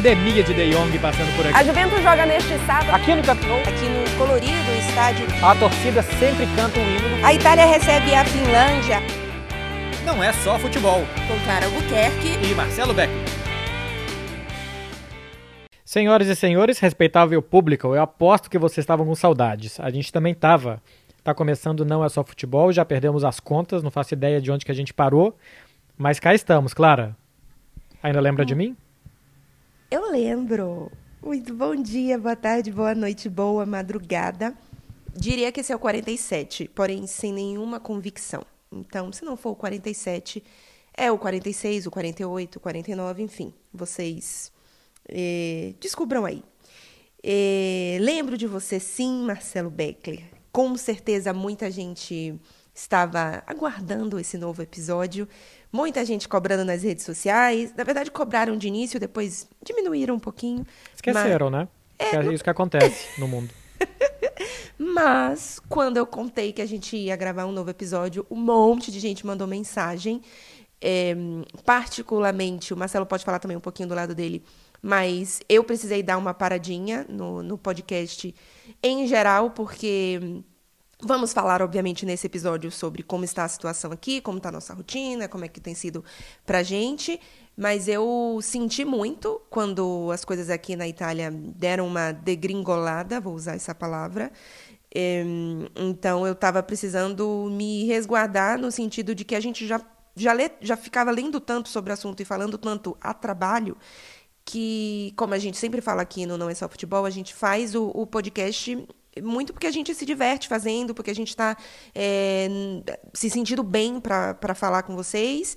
epidemia de De Jong passando por A aqui. Juventus joga neste sábado Aqui no Camp aqui no colorido estádio. a torcida sempre canta o hino. A Itália recebe a Finlândia Não é só futebol. com Clara Albuquerque. E Marcelo Beck. Senhoras e senhores, respeitável público, eu aposto que vocês estavam com saudades. A gente também tava. Tá começando Não é só futebol, já perdemos as contas, não faço ideia de onde que a gente parou. Mas cá estamos, Clara. Ainda lembra de mim? Eu lembro. Muito bom dia, boa tarde, boa noite, boa madrugada. Diria que esse é o 47, porém sem nenhuma convicção. Então, se não for o 47, é o 46, o 48, o 49, enfim. Vocês eh, descubram aí. Eh, lembro de você, sim, Marcelo Beckler. Com certeza, muita gente estava aguardando esse novo episódio. Muita gente cobrando nas redes sociais. Na verdade, cobraram de início, depois diminuíram um pouquinho. Esqueceram, né? Que é isso que acontece no mundo. Mas, quando eu contei que a gente ia gravar um novo episódio, um monte de gente mandou mensagem. É, particularmente, o Marcelo pode falar também um pouquinho do lado dele, mas eu precisei dar uma paradinha no, no podcast em geral, porque vamos falar, obviamente, nesse episódio sobre como está a situação aqui, como está a nossa rotina, como é que tem sido pra gente. Mas eu senti muito quando as coisas aqui na Itália deram uma degringolada, vou usar essa palavra. Então eu estava precisando me resguardar no sentido de que a gente já, já, lê, já ficava lendo tanto sobre o assunto e falando tanto a trabalho que, como a gente sempre fala aqui no Não É Só Futebol, a gente faz o, o podcast muito porque a gente se diverte fazendo, porque a gente está se sentindo bem para falar com vocês.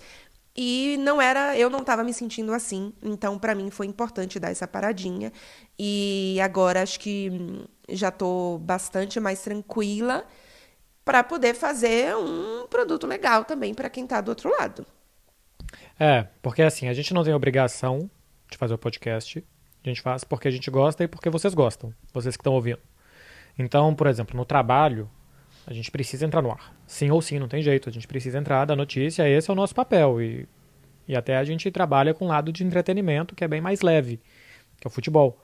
E não era, eu não estava me sentindo assim, então para mim foi importante dar essa paradinha. E agora acho que hum, já estou bastante mais tranquila para poder fazer um produto legal também para quem está do outro lado. É, porque assim, a gente não tem obrigação de fazer o podcast. A gente faz porque a gente gosta e porque vocês gostam, vocês que estão ouvindo. Então, por exemplo, no trabalho, a gente precisa entrar no ar. Sim ou sim, não tem jeito. A gente precisa entrar da notícia, esse é o nosso papel. E, e até a gente trabalha com um lado de entretenimento que é bem mais leve, que é o futebol.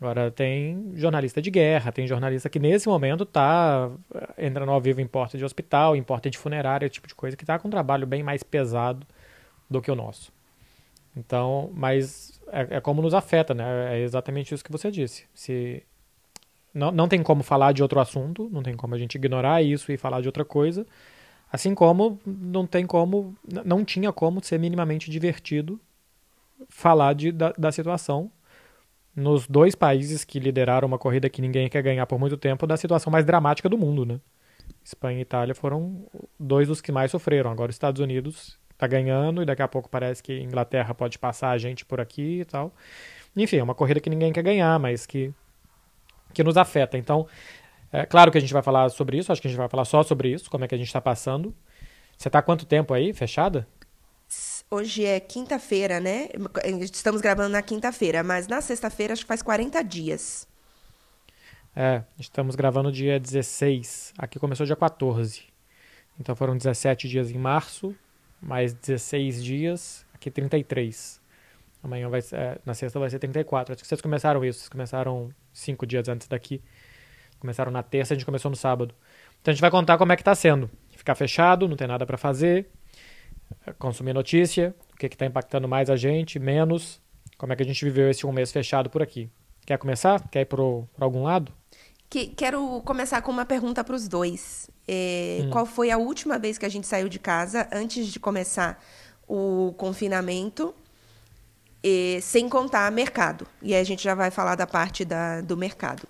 Agora, tem jornalista de guerra, tem jornalista que nesse momento está entrando ao vivo em porta de hospital, em porta de funerária, tipo de coisa, que está com um trabalho bem mais pesado do que o nosso. Então, mas é, é como nos afeta, né? É exatamente isso que você disse. Se não, não tem como falar de outro assunto, não tem como a gente ignorar isso e falar de outra coisa. Assim como não tem como, não tinha como ser minimamente divertido falar de, da, da situação nos dois países que lideraram uma corrida que ninguém quer ganhar por muito tempo, da situação mais dramática do mundo, né? Espanha e Itália foram dois dos que mais sofreram. Agora os Estados Unidos está ganhando e daqui a pouco parece que Inglaterra pode passar a gente por aqui e tal. Enfim, é uma corrida que ninguém quer ganhar, mas que que nos afeta. Então, é claro que a gente vai falar sobre isso, acho que a gente vai falar só sobre isso, como é que a gente está passando. Você está há quanto tempo aí, fechada? Hoje é quinta-feira, né? Estamos gravando na quinta-feira, mas na sexta-feira acho que faz 40 dias. É, estamos gravando dia 16, aqui começou dia 14. Então foram 17 dias em março, mais 16 dias, aqui 33. Amanhã vai ser, é, na sexta vai ser 34. Acho que vocês começaram isso, vocês começaram cinco dias antes daqui. Começaram na terça, a gente começou no sábado. Então a gente vai contar como é que tá sendo. Ficar fechado, não tem nada para fazer, é, consumir notícia, o que que tá impactando mais a gente, menos, como é que a gente viveu esse um mês fechado por aqui. Quer começar? Quer ir pro, pra algum lado? Que, quero começar com uma pergunta para os dois. É, Qual foi a última vez que a gente saiu de casa antes de começar o confinamento, e, sem contar mercado? E aí a gente já vai falar da parte da, do mercado.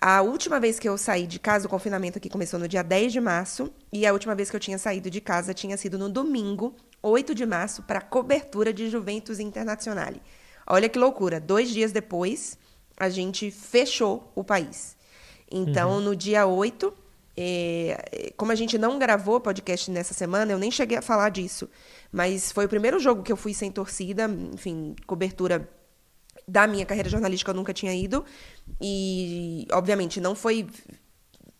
A última vez que eu saí de casa, o confinamento aqui começou no dia 10 de março, e a última vez que eu tinha saído de casa tinha sido no domingo, 8 de março, para cobertura de Juventus Internazionale. Olha que loucura, dois dias depois, a gente fechou o país. Então, no dia 8, eh, como a gente não gravou podcast nessa semana, eu nem cheguei a falar disso, mas foi o primeiro jogo que eu fui sem torcida, enfim, cobertura da minha carreira jornalística eu nunca tinha ido. E, obviamente, não foi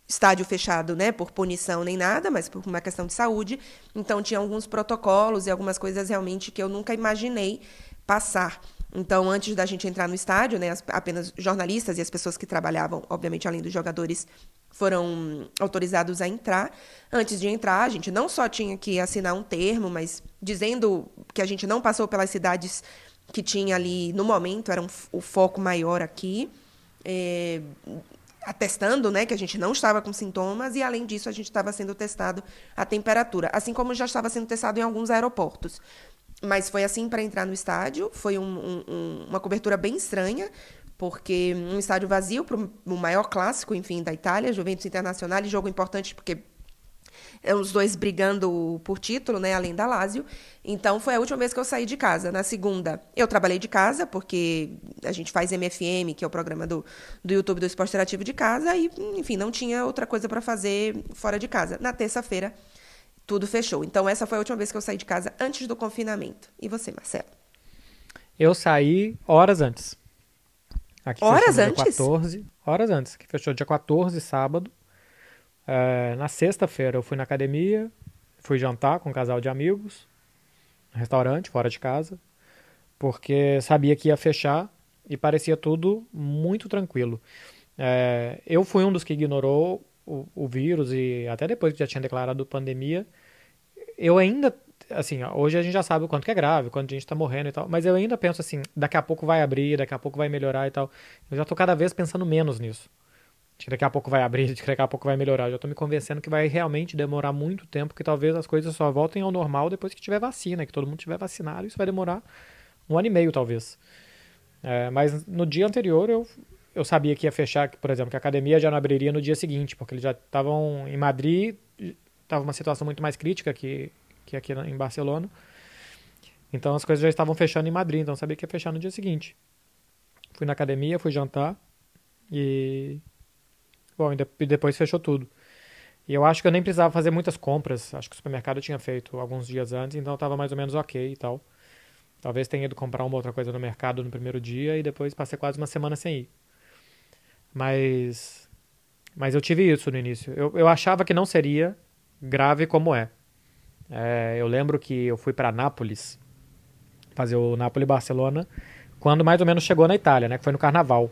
estádio fechado, né, por punição nem nada, mas por uma questão de saúde. Então tinha alguns protocolos e algumas coisas realmente que eu nunca imaginei passar. Então, antes da gente entrar no estádio, né, as, apenas jornalistas e as pessoas que trabalhavam, obviamente, além dos jogadores, foram autorizados a entrar. Antes de entrar, a gente não só tinha que assinar um termo, mas dizendo que a gente não passou pelas cidades que tinha ali no momento, era um, o foco maior aqui. É, atestando né, que a gente não estava com sintomas e, além disso, a gente estava sendo testado a temperatura, assim como já estava sendo testado em alguns aeroportos. Mas foi assim para entrar no estádio, foi um, um, uma cobertura bem estranha, porque um estádio vazio para o maior clássico, enfim, da Itália, Juventus Internacional, jogo importante porque é os dois brigando por título, né, além da Lazio. Então foi a última vez que eu saí de casa. Na segunda, eu trabalhei de casa, porque a gente faz MFM, que é o programa do, do YouTube do Esporte Interativo de casa, e, enfim, não tinha outra coisa para fazer fora de casa. Na terça-feira, tudo fechou. Então essa foi a última vez que eu saí de casa antes do confinamento. E você, Marcelo? Eu saí horas antes. Aqui horas antes? 14, horas antes. Que fechou dia 14, sábado. É, na sexta-feira eu fui na academia, fui jantar com um casal de amigos, no restaurante, fora de casa, porque sabia que ia fechar e parecia tudo muito tranquilo. É, eu fui um dos que ignorou o, o, vírus e até depois que já tinha declarado pandemia, eu ainda, assim, hoje a gente já sabe o quanto que é grave, quanto a gente tá morrendo e tal, mas eu ainda penso assim, daqui a pouco vai abrir, daqui a pouco vai melhorar e tal. Eu já tô cada vez pensando menos nisso de que daqui a pouco vai abrir, de que daqui a pouco vai melhorar. Eu já tô me convencendo que vai realmente demorar muito tempo, que talvez as coisas só voltem ao normal depois que tiver vacina, que todo mundo tiver vacinado. Isso vai demorar um ano e meio, talvez. É, mas no dia anterior eu, eu sabia que ia fechar, por exemplo, que a academia já não abriria no dia seguinte, porque eles já estavam em Madrid, estava uma situação muito mais crítica que, que aqui em Barcelona. Então as coisas já estavam fechando em Madrid, então sabia que ia fechar no dia seguinte. Fui na academia, fui jantar e Bom, e depois fechou tudo. E eu acho que eu nem precisava fazer muitas compras. Acho que o supermercado tinha feito alguns dias antes, então estava mais ou menos ok e tal. Talvez tenha ido comprar uma outra coisa no mercado no primeiro dia e depois passei quase uma semana sem ir. Mas. Mas eu tive isso no início. Eu, eu achava que não seria grave como é. É eu lembro que eu fui para Nápoles fazer o Nápoles-Barcelona quando mais ou menos chegou na Itália, né? Que foi no carnaval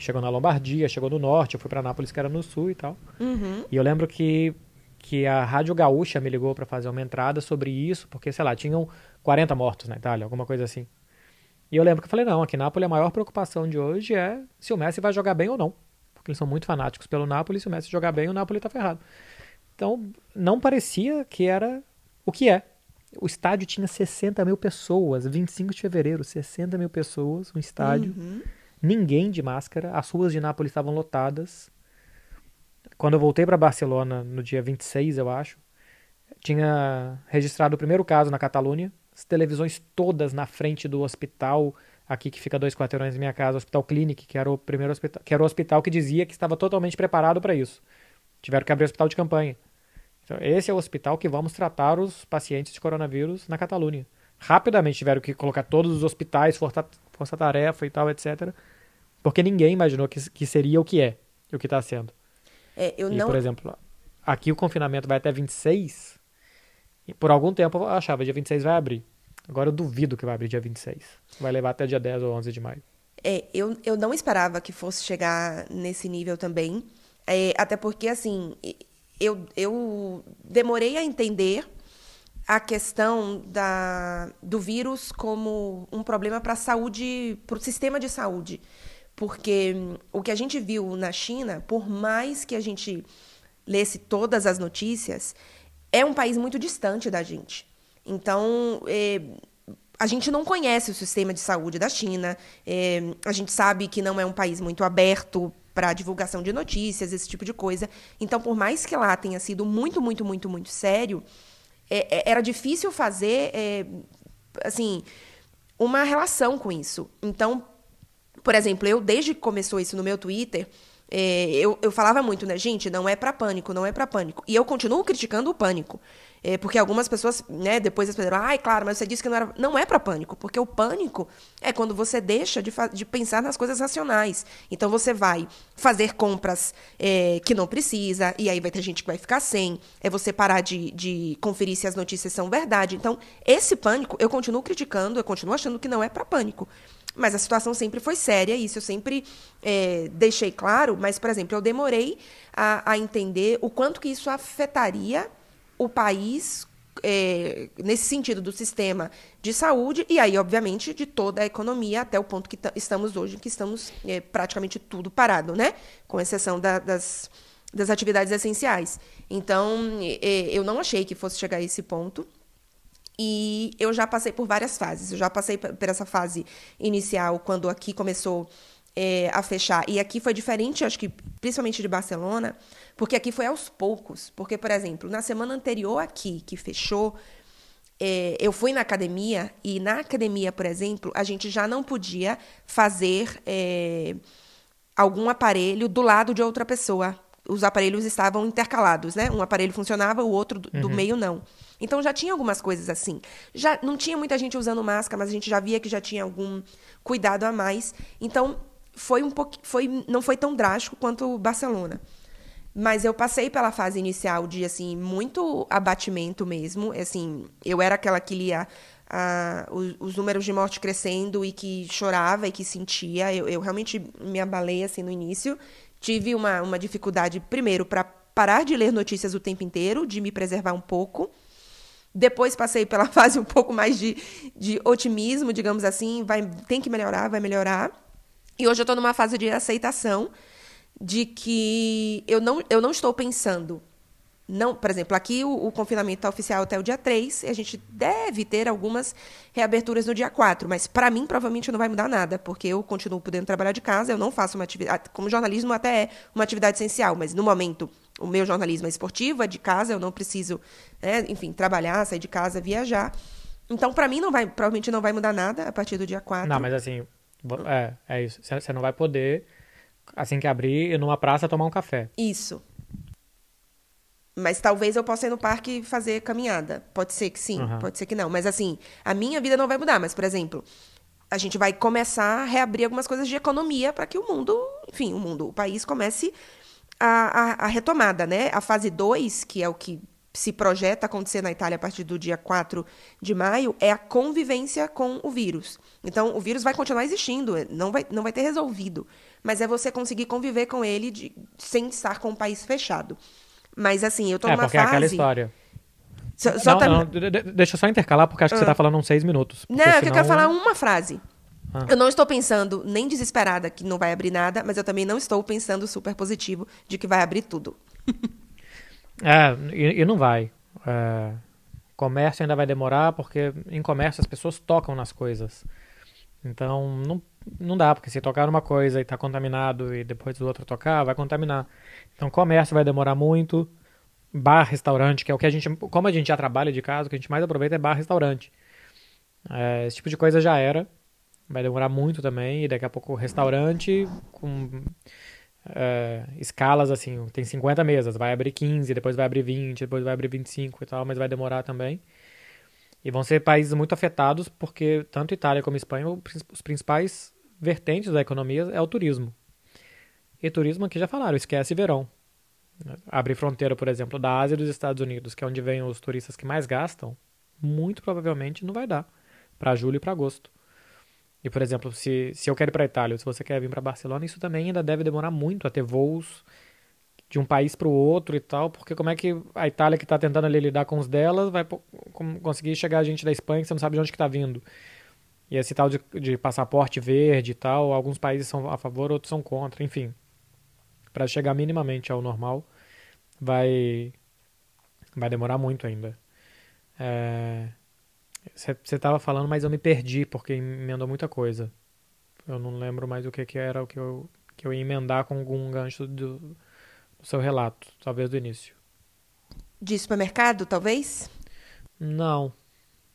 chegou na Lombardia, chegou no norte, eu fui para Nápoles, que era no sul e tal. Uhum. E eu lembro que, que a Rádio Gaúcha me ligou para fazer uma entrada sobre isso, porque, sei lá, tinham 40 mortos na Itália, alguma coisa assim. E eu lembro que eu falei, não, aqui em Nápoles a maior preocupação de hoje é se o Messi vai jogar bem ou não. Porque eles são muito fanáticos pelo Nápoles, se o Messi jogar bem, o Nápoles tá ferrado. Então, não parecia que era o que é. O estádio tinha 60 mil pessoas, 25 de fevereiro, 60 mil pessoas, um estádio. Uhum ninguém de máscara, as ruas de Nápoles estavam lotadas. Quando eu voltei para Barcelona no dia 26, eu acho, tinha registrado o primeiro caso na Catalunha, as televisões todas na frente do hospital aqui que fica dois quarteirões da minha casa, o Hospital Clinic, que era o primeiro hospital, que era o hospital que dizia que estava totalmente preparado para isso. Tiveram que abrir o hospital de campanha. Então, esse é o hospital que vamos tratar os pacientes de coronavírus na Catalunha. Rapidamente tiveram que colocar todos os hospitais, força-tarefa e tal, etc. Porque ninguém imaginou que, que seria o que é, o que está sendo. É, eu e, não... por exemplo, aqui o confinamento vai até 26. E por algum tempo eu achava dia 26 vai abrir. Agora eu duvido que vai abrir dia 26. Vai levar até dia 10 ou 11 de maio. É, eu, eu não esperava que fosse chegar nesse nível também. É, até porque, assim, eu, eu demorei a entender a questão da, do vírus como um problema para a saúde, para o sistema de saúde. Porque hum, o que a gente viu na China, por mais que a gente lesse todas as notícias, é um país muito distante da gente. Então, é, a gente não conhece o sistema de saúde da China, é, a gente sabe que não é um país muito aberto para divulgação de notícias, esse tipo de coisa. Então, por mais que lá tenha sido muito, muito, muito, muito sério, é, é era difícil fazer, é, assim, uma relação com isso. Então, por exemplo, eu, desde que começou isso no meu Twitter, é, eu, eu falava muito, né, gente, não é para pânico, não é para pânico. E eu continuo criticando o pânico. É, porque algumas pessoas, né, depois elas falaram, ai, claro, mas você disse que não era. Não é para pânico, porque o pânico é quando você deixa de, de pensar nas coisas racionais. Então você vai fazer compras é, que não precisa, e aí vai ter gente que vai ficar sem. É você parar de, de conferir se as notícias são verdade. Então, esse pânico, eu continuo criticando, eu continuo achando que não é para pânico. Mas a situação sempre foi séria, isso eu sempre é, deixei claro. Mas, por exemplo, eu demorei a, a entender o quanto que isso afetaria o país é, nesse sentido do sistema de saúde e aí, obviamente, de toda a economia até o ponto que estamos hoje, que estamos é, praticamente tudo parado, né? Com exceção da, das, das atividades essenciais. Então, é, eu não achei que fosse chegar a esse ponto. E eu já passei por várias fases. Eu já passei por essa fase inicial, quando aqui começou é, a fechar. E aqui foi diferente, acho que principalmente de Barcelona, porque aqui foi aos poucos. Porque, por exemplo, na semana anterior aqui, que fechou, é, eu fui na academia e na academia, por exemplo, a gente já não podia fazer é, algum aparelho do lado de outra pessoa. Os aparelhos estavam intercalados, né? Um aparelho funcionava, o outro do, uhum. do meio não. Então já tinha algumas coisas assim. Já não tinha muita gente usando máscara, mas a gente já via que já tinha algum cuidado a mais. Então foi um pouco, foi, não foi tão drástico quanto Barcelona. Mas eu passei pela fase inicial de assim muito abatimento mesmo, assim, eu era aquela que lia ah, os, os, números de morte crescendo e que chorava e que sentia. Eu, eu realmente me abalei assim no início. Tive uma, uma dificuldade primeiro para parar de ler notícias o tempo inteiro, de me preservar um pouco. Depois passei pela fase um pouco mais de, de otimismo, digamos assim, vai tem que melhorar, vai melhorar. E hoje eu estou numa fase de aceitação de que eu não, eu não estou pensando. Não, por exemplo, aqui o, o confinamento está oficial até o dia 3, e a gente deve ter algumas reaberturas no dia 4, mas para mim provavelmente não vai mudar nada, porque eu continuo podendo trabalhar de casa, eu não faço uma atividade, como jornalismo até é uma atividade essencial, mas no momento o meu jornalismo é esportivo, é de casa, eu não preciso, né, enfim, trabalhar, sair de casa, viajar. Então, para mim, não vai, provavelmente não vai mudar nada a partir do dia 4. Não, mas assim, é, é isso. Você não vai poder, assim que abrir, ir numa praça tomar um café. Isso. Mas talvez eu possa ir no parque fazer caminhada. Pode ser que sim, uhum. pode ser que não. Mas assim, a minha vida não vai mudar. Mas, por exemplo, a gente vai começar a reabrir algumas coisas de economia para que o mundo, enfim, o mundo, o país comece a, a, a retomada, né? A fase 2, que é o que se projeta acontecer na Itália a partir do dia 4 de maio é a convivência com o vírus. Então, o vírus vai continuar existindo, não vai, não vai ter resolvido. Mas é você conseguir conviver com ele de, sem estar com o país fechado. Mas, assim, eu tô é, numa porque fase... É aquela história. Só, só não, tá... não, deixa eu só intercalar, porque acho que ah. você tá falando uns seis minutos. Não, é que eu quero falar uma frase. Ah. Eu não estou pensando nem desesperada que não vai abrir nada, mas eu também não estou pensando super positivo de que vai abrir tudo. É, e, e não vai. É, comércio ainda vai demorar, porque em comércio as pessoas tocam nas coisas. Então, não, não dá, porque se tocar uma coisa e está contaminado e depois do outro tocar, vai contaminar. Então, comércio vai demorar muito. Bar, restaurante, que é o que a gente. Como a gente já trabalha de casa, o que a gente mais aproveita é bar, restaurante. É, esse tipo de coisa já era. Vai demorar muito também. E daqui a pouco, restaurante com é, escalas assim, tem 50 mesas, vai abrir 15, depois vai abrir 20, depois vai abrir 25 e tal, mas vai demorar também. E vão ser países muito afetados porque tanto Itália como Espanha, os principais vertentes da economia é o turismo. E turismo aqui já falaram, esquece verão. Abrir fronteira, por exemplo, da Ásia e dos Estados Unidos, que é onde vêm os turistas que mais gastam, muito provavelmente não vai dar para julho e para agosto. E, por exemplo, se, se eu quero ir para Itália, se você quer vir para Barcelona, isso também ainda deve demorar muito a ter voos de um país para o outro e tal, porque como é que a Itália que está tentando ali lidar com os delas vai conseguir chegar a gente da Espanha que você não sabe de onde que está vindo? E esse tal de, de passaporte verde e tal, alguns países são a favor, outros são contra, enfim. Para chegar minimamente ao normal, vai vai demorar muito ainda. É... Você estava falando, mas eu me perdi porque emendou muita coisa. Eu não lembro mais o que, que era o que eu, que eu ia emendar com algum gancho do, do seu relato, talvez do início. De supermercado, talvez? Não.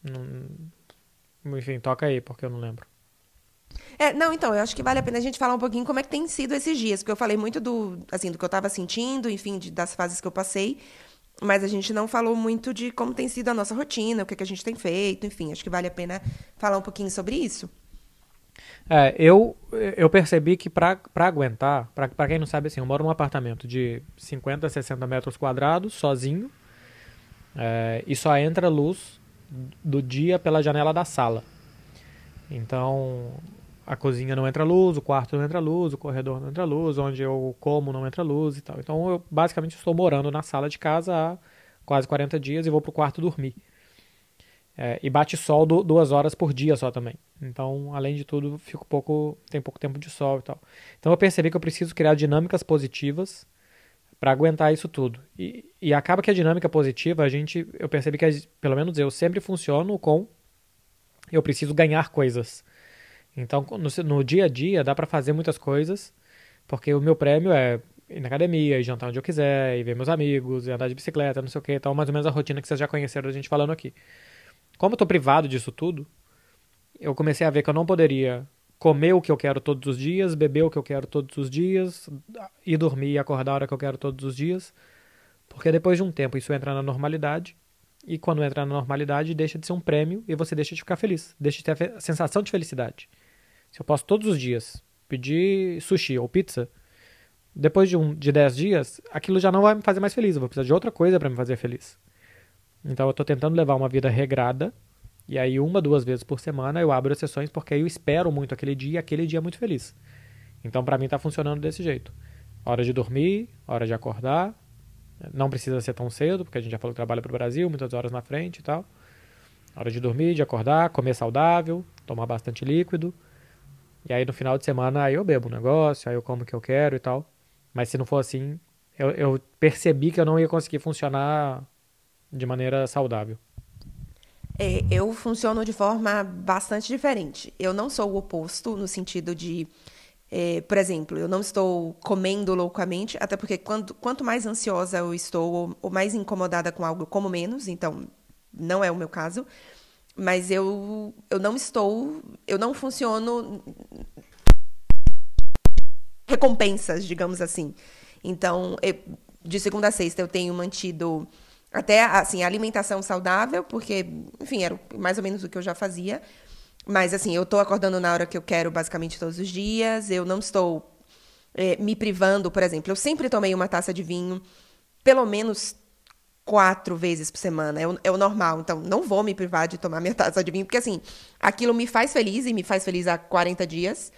não. Enfim, toca aí, porque eu não lembro. É, não, então, eu acho que vale a pena a gente falar um pouquinho como é que tem sido esses dias, porque eu falei muito do, assim, do que eu estava sentindo, enfim, de, das fases que eu passei. Mas a gente não falou muito de como tem sido a nossa rotina, o que, é que a gente tem feito, enfim, acho que vale a pena falar um pouquinho sobre isso. É, eu, eu percebi que para aguentar, para quem não sabe assim, eu moro num apartamento de 50, 60 metros quadrados, sozinho, é, e só entra luz do dia pela janela da sala. Então, a cozinha não entra luz, o quarto não entra luz, o corredor não entra luz, onde eu como não entra luz e tal. Então eu basicamente estou morando na sala de casa há quase 40 dias e vou pro quarto dormir. É, e bate sol do, duas horas por dia só também. Então, além de tudo, fico pouco, tem pouco tempo de sol e tal. Então eu percebi que eu preciso criar dinâmicas positivas para aguentar isso tudo. E, e acaba que a dinâmica positiva, a gente, eu percebi que, pelo menos eu, sempre funciono com eu preciso ganhar coisas. Então, no, no dia a dia, dá para fazer muitas coisas, porque o meu prêmio é ir na academia, ir jantar onde eu quiser, ir ver meus amigos, ir andar de bicicleta, não sei o que, então mais ou menos a rotina que vocês já conheceram a gente falando aqui. Como eu tô privado disso tudo, eu comecei a ver que eu não poderia comer o que eu quero todos os dias, beber o que eu quero todos os dias, ir dormir e acordar a hora que eu quero todos os dias, porque depois de um tempo isso entra na normalidade, e quando entra na normalidade deixa de ser um prêmio e você deixa de ficar feliz, deixa de ter a sensação de felicidade. Se eu posso todos os dias pedir sushi ou pizza, depois de um de 10 dias, aquilo já não vai me fazer mais feliz, eu vou precisar de outra coisa para me fazer feliz. Então eu estou tentando levar uma vida regrada, e aí uma, duas vezes por semana eu abro as sessões porque aí eu espero muito aquele dia e aquele dia é muito feliz. Então para mim está funcionando desse jeito. Hora de dormir, hora de acordar. Não precisa ser tão cedo, porque a gente já falou que trabalha para o Brasil, muitas horas na frente e tal. Hora de dormir, de acordar, comer saudável, tomar bastante líquido. E aí no final de semana aí eu bebo um negócio, aí eu como o que eu quero e tal. Mas se não for assim, eu, eu percebi que eu não ia conseguir funcionar de maneira saudável. É, eu funciono de forma bastante diferente. Eu não sou o oposto no sentido de, é, por exemplo, eu não estou comendo loucamente, até porque quando, quanto mais ansiosa eu estou ou, ou mais incomodada com algo, como menos. Então, não é o meu caso. Mas eu, eu não estou, eu não funciono recompensas, digamos assim. Então, eu, de segunda a sexta eu tenho mantido até, assim, alimentação saudável, porque, enfim, era mais ou menos o que eu já fazia. Mas, assim, eu estou acordando na hora que eu quero, basicamente, todos os dias. Eu não estou é, me privando, por exemplo. Eu sempre tomei uma taça de vinho, pelo menos quatro vezes por semana. É o, é o, normal. Então, não vou me privar de tomar minha taça de vinho, porque, assim, aquilo me faz feliz e me faz feliz há 40 dias.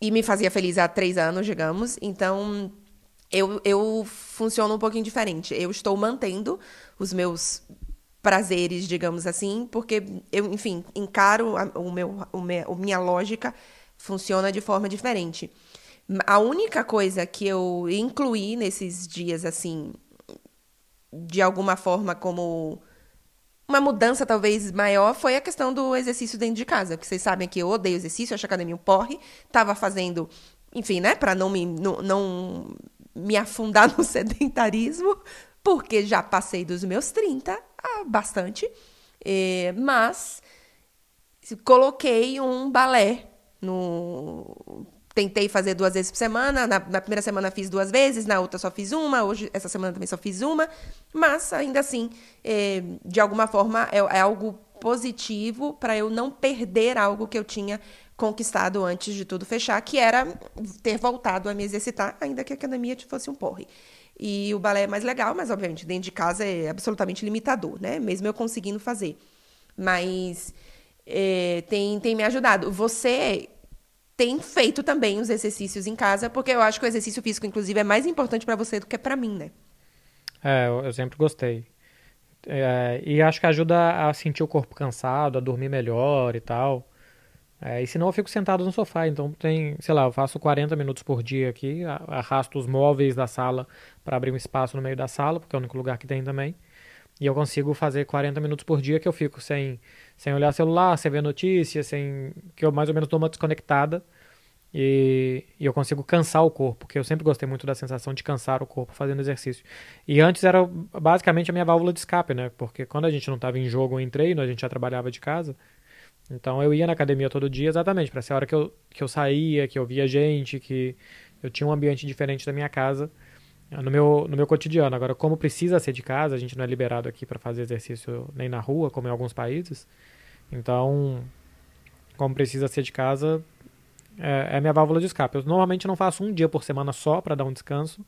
E me fazia feliz há três anos, digamos. Então, eu, eu funciono um pouquinho diferente. Eu estou mantendo os meus prazeres, digamos assim, porque eu, enfim, encaro a, o meu, o a minha lógica funciona de forma diferente. A única coisa que eu incluí nesses dias, assim, de alguma forma como uma mudança talvez maior foi a questão do exercício dentro de casa. Porque vocês sabem que eu odeio exercício, acho a academia um porre. Tava fazendo, enfim, né, para não me não, não me afundar no sedentarismo, porque já passei dos meus 30, ah, bastante. É, mas coloquei um balé no. Tentei fazer duas vezes por semana. Na, na, primeira semana fiz duas vezes, na outra só fiz uma. Hoje, essa semana também só fiz uma. Mas ainda assim, é, de alguma forma, é, é algo positivo para eu não perder algo que eu tinha conquistado antes de tudo fechar, que era ter voltado a me exercitar, ainda que a academia fosse um porre. E o balé é mais legal, mas obviamente dentro de casa é absolutamente limitador, né? Mesmo eu conseguindo fazer. Mas é, tem, tem me ajudado. Você tem feito também os exercícios em casa, porque eu acho que o exercício físico, inclusive, é mais importante para você do que para mim, né? É, eu, sempre gostei. É, e acho que ajuda a sentir o corpo cansado, a dormir melhor e tal. É, e senão eu fico sentado no sofá, então tem, sei lá, eu faço 40 minutos por dia aqui, arrasto os móveis da sala para abrir um espaço no meio da sala, porque é o único lugar que tem também. E eu consigo fazer 40 minutos por dia que eu fico sem, sem olhar celular, sem ver notícias, sem que eu mais ou menos dou uma desconectada. E, e, eu consigo cansar o corpo, porque eu sempre gostei muito da sensação de cansar o corpo fazendo exercício. E antes era basicamente a minha válvula de escape, né? Porque quando a gente não estava em jogo ou em treino, a gente já trabalhava de casa. Então eu ia na academia todo dia exatamente para ser a hora que eu, que eu saía, que eu via gente, que eu tinha um ambiente diferente da minha casa no meu, no meu cotidiano. Agora, como precisa ser de casa, a gente não é liberado aqui para fazer exercício nem na rua, como em alguns países. Então, como precisa ser de casa, é, é minha válvula de escape. Eu normalmente não faço um dia por semana só para dar um descanso,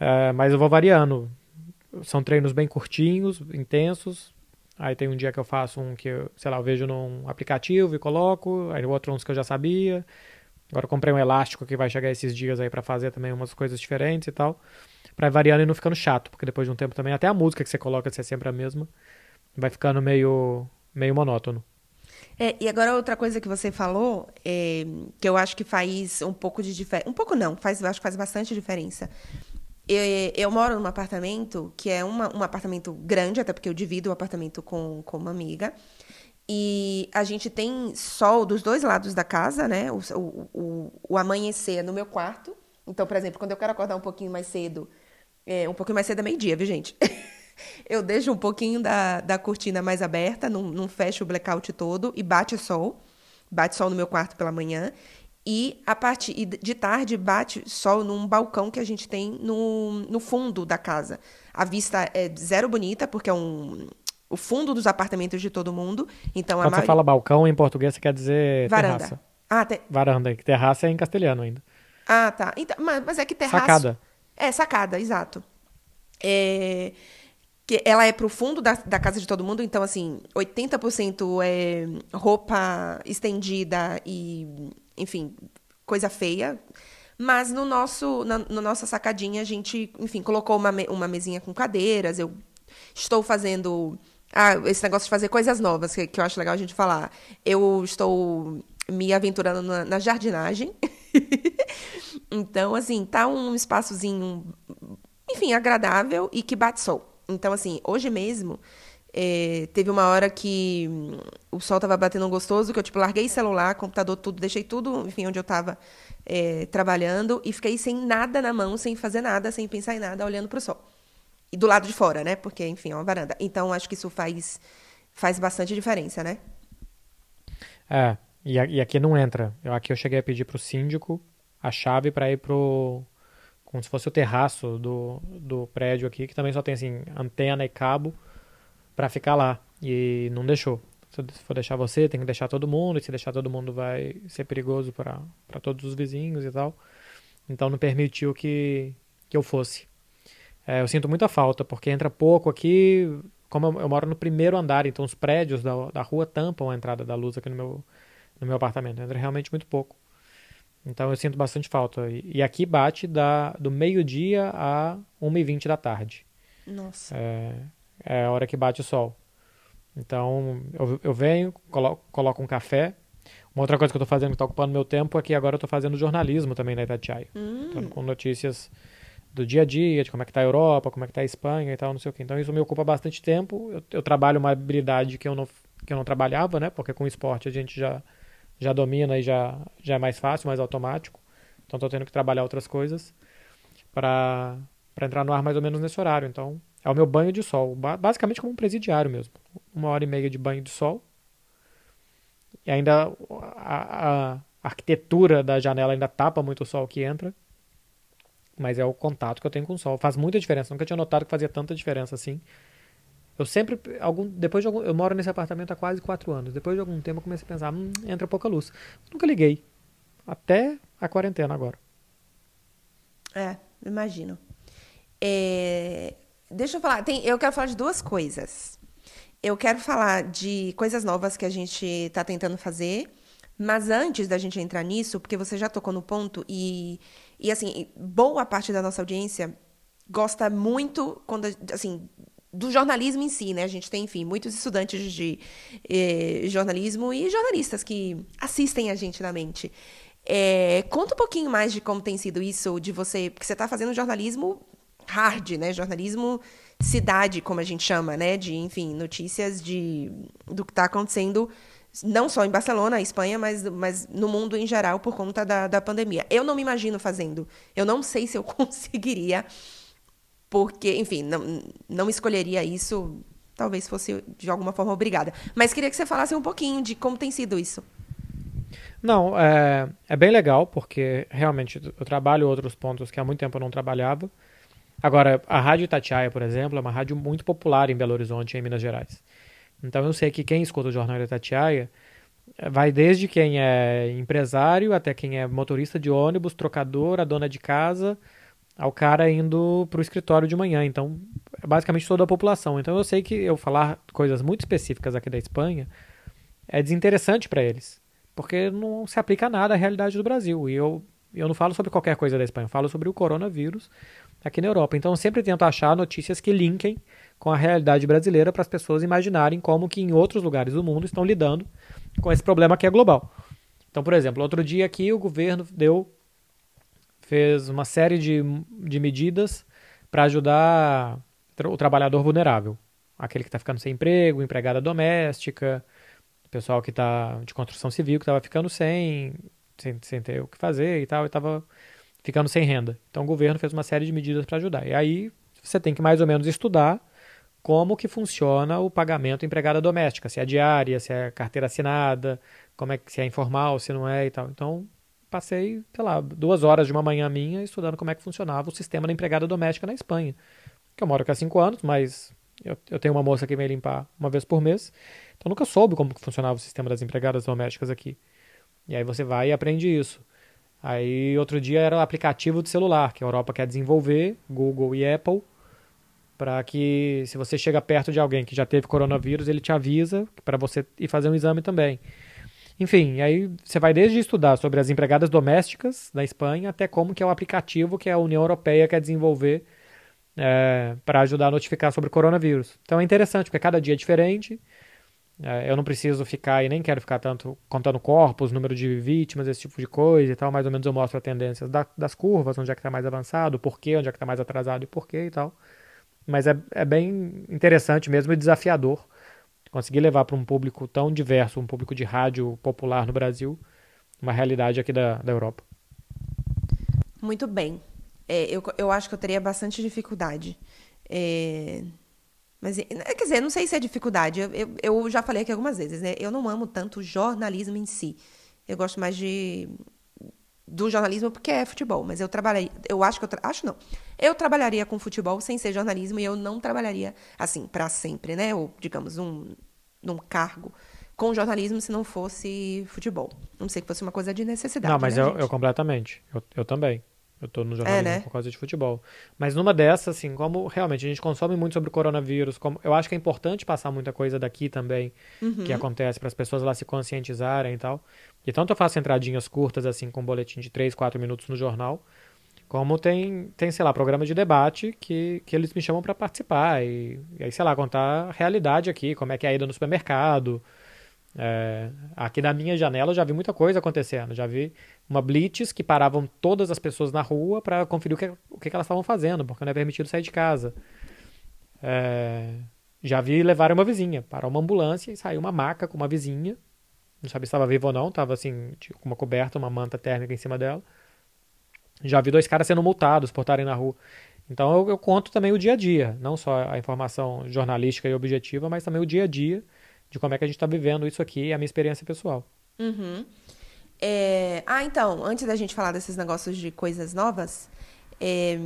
é, mas eu vou variando. São treinos bem curtinhos, intensos, Aí tem um dia que eu faço um que, sei lá, eu vejo num aplicativo e coloco, aí o outro uns que eu já sabia. Agora eu comprei um elástico que vai chegar esses dias aí para fazer também umas coisas diferentes e tal. Pra ir variando e não ficando chato, porque depois de um tempo também, até a música que você coloca, se é sempre a mesma, vai ficando meio, meio monótono. É, e agora outra coisa que você falou, é, que eu acho que faz um pouco de diferença. Um pouco não, faz, acho que faz bastante diferença. Eu, eu moro num apartamento que é uma, um apartamento grande, até porque eu divido o apartamento com, com uma amiga. E a gente tem sol dos dois lados da casa, né? O, o, o, amanhecer é no meu quarto. Então, por exemplo, quando eu quero acordar um pouquinho mais cedo, é, um pouquinho mais cedo é meio-dia, viu, gente? eu deixo um pouquinho da, da cortina mais aberta, não, não fecho o blackout todo e bate sol. Bate sol no meu quarto pela manhã. E a partir de tarde bate sol num balcão que a gente tem no, no fundo da casa. A vista é zero bonita, porque é um, o fundo dos apartamentos de todo mundo. Então, Quando você fala balcão, em português você quer dizer Varanda. terraça. Ah, te... Varanda, que terraça é em castelhano ainda. Ah, tá. Então, mas, é que terraço... Sacada. É, sacada, exato. É que ela é pro fundo da, da casa de todo mundo, então, assim, 80% é roupa estendida e, enfim, coisa feia. Mas no nosso, na no nossa sacadinha, a gente, enfim, colocou uma, uma mesinha com cadeiras. Eu estou fazendo. Ah, esse negócio de fazer coisas novas, que, que eu acho legal a gente falar. Eu estou me aventurando na, na jardinagem. então, assim, tá um espaçozinho, enfim, agradável e que bate sol. Então, assim, hoje mesmo, é, teve uma hora que hum, o sol tava batendo gostoso, que eu, tipo, larguei celular, computador, tudo, deixei tudo, enfim, onde eu tava é, trabalhando e fiquei sem nada na mão, sem fazer nada, sem pensar em nada, olhando pro sol. E do lado de fora, né? Porque, enfim, é uma varanda. Então, acho que isso faz, faz bastante diferença, né? É, e, aqui não entra. Aqui eu cheguei a pedir pro síndico a chave para ir pro como se fosse o terraço do, do prédio aqui, que também só tem assim antena e cabo para ficar lá. E não deixou. Se for deixar você, tem que deixar todo mundo, e se deixar todo mundo vai ser perigoso para todos os vizinhos e tal. Então não permitiu que, que eu fosse. É, eu sinto muita falta, porque entra pouco aqui. Como eu, eu, moro no primeiro andar, então os prédios da, da rua tampam a entrada da luz aqui no meu, no meu apartamento. Entra realmente muito pouco. Então eu sinto bastante falta. E, aqui bate da, do meio-dia a 1h20 da tarde. Nossa. É, é a hora que bate o sol. Então eu, eu venho, coloco, coloco um café. Uma outra coisa que eu estou fazendo que está ocupando meu tempo é que agora eu estou fazendo jornalismo também na Itatiaia. Hum. Então, com notícias do dia a dia, de como é que está a Europa, como é que está a Espanha e tal, não sei o quê. Então isso me ocupa bastante tempo. Eu, eu trabalho uma habilidade que eu não, que eu não trabalhava, né? Porque com esporte a gente já já domina e já, já é mais fácil, mais automático. Então estou tendo que trabalhar outras coisas para entrar no ar mais ou menos nesse horário. Então é o meu banho de sol, basicamente como um presidiário mesmo. Uma hora e meia de banho de sol. E ainda a, a arquitetura da janela ainda tapa muito o sol que entra. Mas é o contato que eu tenho com o sol. Faz muita diferença. Nunca tinha notado que fazia tanta diferença assim. Eu sempre, algum, depois de algum, eu moro nesse apartamento há quase quatro anos. Depois de algum tempo eu comecei a pensar, hum, entra pouca luz. Nunca liguei. Até a quarentena agora. É, imagino. É, deixa eu falar, tem, eu quero falar de duas coisas. Eu quero falar de coisas novas que a gente está tentando fazer, mas antes da gente entrar nisso, porque você já tocou no ponto e, e assim, boa parte da nossa audiência gosta muito quando assim do jornalismo em si, né? A gente tem, enfim, muitos estudantes de eh, jornalismo e jornalistas que assistem a gente na mente. É, conta um pouquinho mais de como tem sido isso, de você, porque você está fazendo jornalismo hard, né? Jornalismo cidade, como a gente chama, né? De, enfim, notícias de do que está acontecendo não só em Barcelona, Espanha, mas, mas no mundo em geral por conta da, da pandemia. Eu não me imagino fazendo. Eu não sei se eu conseguiria porque, enfim, não, não escolheria isso, talvez fosse de alguma forma obrigada. Mas queria que você falasse um pouquinho de como tem sido isso. Não, é, é bem legal, porque realmente eu trabalho outros pontos que há muito tempo eu não trabalhava. Agora, a Rádio Itatiaia, por exemplo, é uma rádio muito popular em Belo Horizonte, em Minas Gerais. Então eu sei que quem escuta o Jornal Itatiaia eh, vai desde quem é empresário até quem é motorista de ônibus, trocador, a dona de casa, ao cara indo para o escritório de manhã. Então, basicamente toda a população. Então eu sei que eu falar coisas muito específicas aqui da Espanha é desinteressante para eles, porque não se aplica nada à realidade do Brasil. E eu, eu não falo sobre qualquer coisa da Espanha, eu falo sobre o coronavírus aqui na Europa. Então eu sempre tento achar notícias que linkem com a realidade brasileira para as pessoas imaginarem como que em outros lugares do mundo estão lidando com esse problema que é global. Então, por exemplo, outro dia aqui o governo deu fez uma série de, de medidas para ajudar o trabalhador vulnerável, aquele que está ficando sem emprego, empregada doméstica, pessoal que está de construção civil que estava ficando sem, sem, sem ter o que fazer e tal, e estava ficando sem renda. Então o governo fez uma série de medidas para ajudar. E aí você tem que mais ou menos estudar como que funciona o pagamento empregada doméstica, se é diária, se é carteira assinada, como é que se é informal, se não é e tal. Então passei, sei lá, duas horas de uma manhã minha estudando como é que funcionava o sistema da empregada doméstica na Espanha. Que eu moro aqui há cinco anos, mas eu, eu tenho uma moça que vem limpar uma vez por mês. Então nunca soube como funcionava o sistema das empregadas domésticas aqui. E aí você vai e aprende isso. Aí outro dia era o aplicativo de celular que a Europa quer desenvolver, Google e Apple, para que se você chega perto de alguém que já teve coronavírus, ele te avisa para você ir fazer um exame também. Enfim, aí você vai desde estudar sobre as empregadas domésticas da Espanha até como que é o aplicativo que a União Europeia quer desenvolver é, para ajudar a notificar sobre o coronavírus. Então é interessante, porque cada dia é diferente. É, eu não preciso ficar e nem quero ficar tanto contando corpos, número de vítimas, esse tipo de coisa e tal. Mais ou menos eu mostro a tendência da, das curvas, onde é que está mais avançado, por quê, onde é que está mais atrasado e por quê e tal. Mas é, é bem interessante mesmo e desafiador conseguir levar para um público tão diverso, um público de rádio popular no Brasil, uma realidade aqui da, da Europa. Muito bem. É, eu, eu acho que eu teria bastante dificuldade. É, mas, é, quer dizer, não sei se é dificuldade. Eu, eu, eu, já falei aqui algumas vezes, né? Eu não amo tanto jornalismo em si. Eu gosto mais de do jornalismo porque é futebol, mas eu trabalhei, eu acho que eu acho não. Eu trabalharia com futebol sem ser jornalismo e eu não trabalharia assim para sempre, né? Ou digamos um num cargo com jornalismo se não fosse futebol. Não sei que fosse uma coisa de necessidade. Não, mas né, eu, eu, completamente. Eu, eu também. Eu tô no jornalismo é, né? por causa de futebol. Mas numa dessas, assim, como realmente a gente consome muito sobre o coronavírus, como eu acho que é importante passar muita coisa daqui também uhum. que acontece para as pessoas lá se conscientizarem e tal. E tanto eu faço entradinhas curtas, assim, com um boletim de 3, 4 minutos no jornal, como tem, tem sei lá, programa de debate que, que eles me chamam para participar. E, e, aí, sei lá, contar a realidade aqui, como é que é a ida no supermercado. É, aqui na minha janela eu já vi muita coisa acontecendo. Já vi uma blitz que paravam todas as pessoas na rua para conferir o que, o que elas estavam fazendo, porque não é permitido sair de casa. É, já vi levar uma vizinha, para uma ambulância e saiu uma maca com uma vizinha não sabia se estava viva ou não, estava assim, com uma coberta, uma manta térmica em cima dela. Já vi dois caras sendo multados por estarem na rua. Então eu, eu, conto também o dia a dia, não só a informação jornalística e objetiva, mas também o dia a dia de como é que a gente está vivendo isso aqui e a minha experiência pessoal. Uhum. É... Ah, então, antes da gente falar desses negócios de coisas novas, é...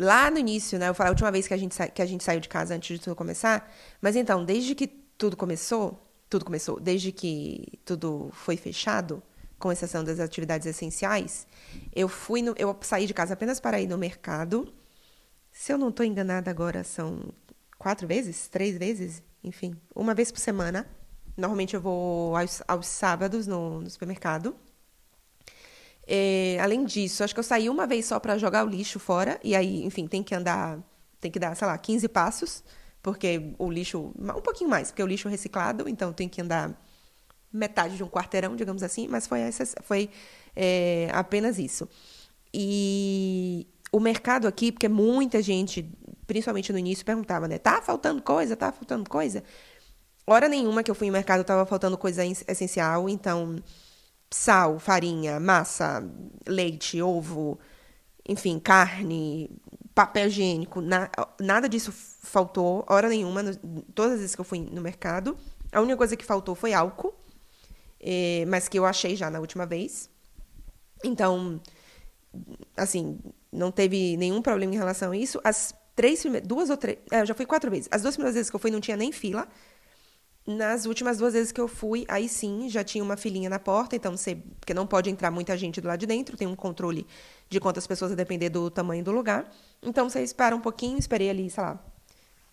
lá no início, né, eu falei a última vez que a, gente sa... que a gente saiu de casa antes de tudo começar, mas então, desde que tudo começou, tudo começou, desde que tudo foi fechado, com exceção das atividades essenciais, eu fui no, eu saí de casa apenas para ir no mercado. Se eu não estou enganada agora, são quatro vezes, três vezes, enfim, uma vez por semana. Normalmente eu vou aos, aos sábados no, no supermercado. É, além disso, acho que eu saí uma vez só para jogar o lixo fora, e aí, enfim, tem que andar, tem que dar, sei lá, 15 passos porque o lixo. Um pouquinho mais, porque o lixo reciclado, então tem que andar metade de um quarteirão, digamos assim, mas foi, foi é, apenas isso. E o mercado aqui, porque muita gente, principalmente no início, perguntava, né? Tá faltando coisa, tá faltando coisa. Hora nenhuma que eu fui no mercado estava faltando coisa essencial, então sal, farinha, massa, leite, ovo, enfim, carne, papel higiênico, na, nada disso faltou, hora nenhuma, no, todas as vezes que eu fui no mercado. A única coisa que faltou foi álcool, eh, mas que eu achei já na última vez. Então, assim, não teve nenhum problema em relação a isso. As três duas ou três, é, já fui quatro vezes. As duas primeiras vezes que eu fui não tinha nem fila. Nas últimas duas vezes que eu fui, aí sim, já tinha uma filinha na porta, então você, porque não pode entrar muita gente do lado de dentro, tem um controle de quantas pessoas a depender do tamanho do lugar. Então você espera um pouquinho, esperei ali, sei lá,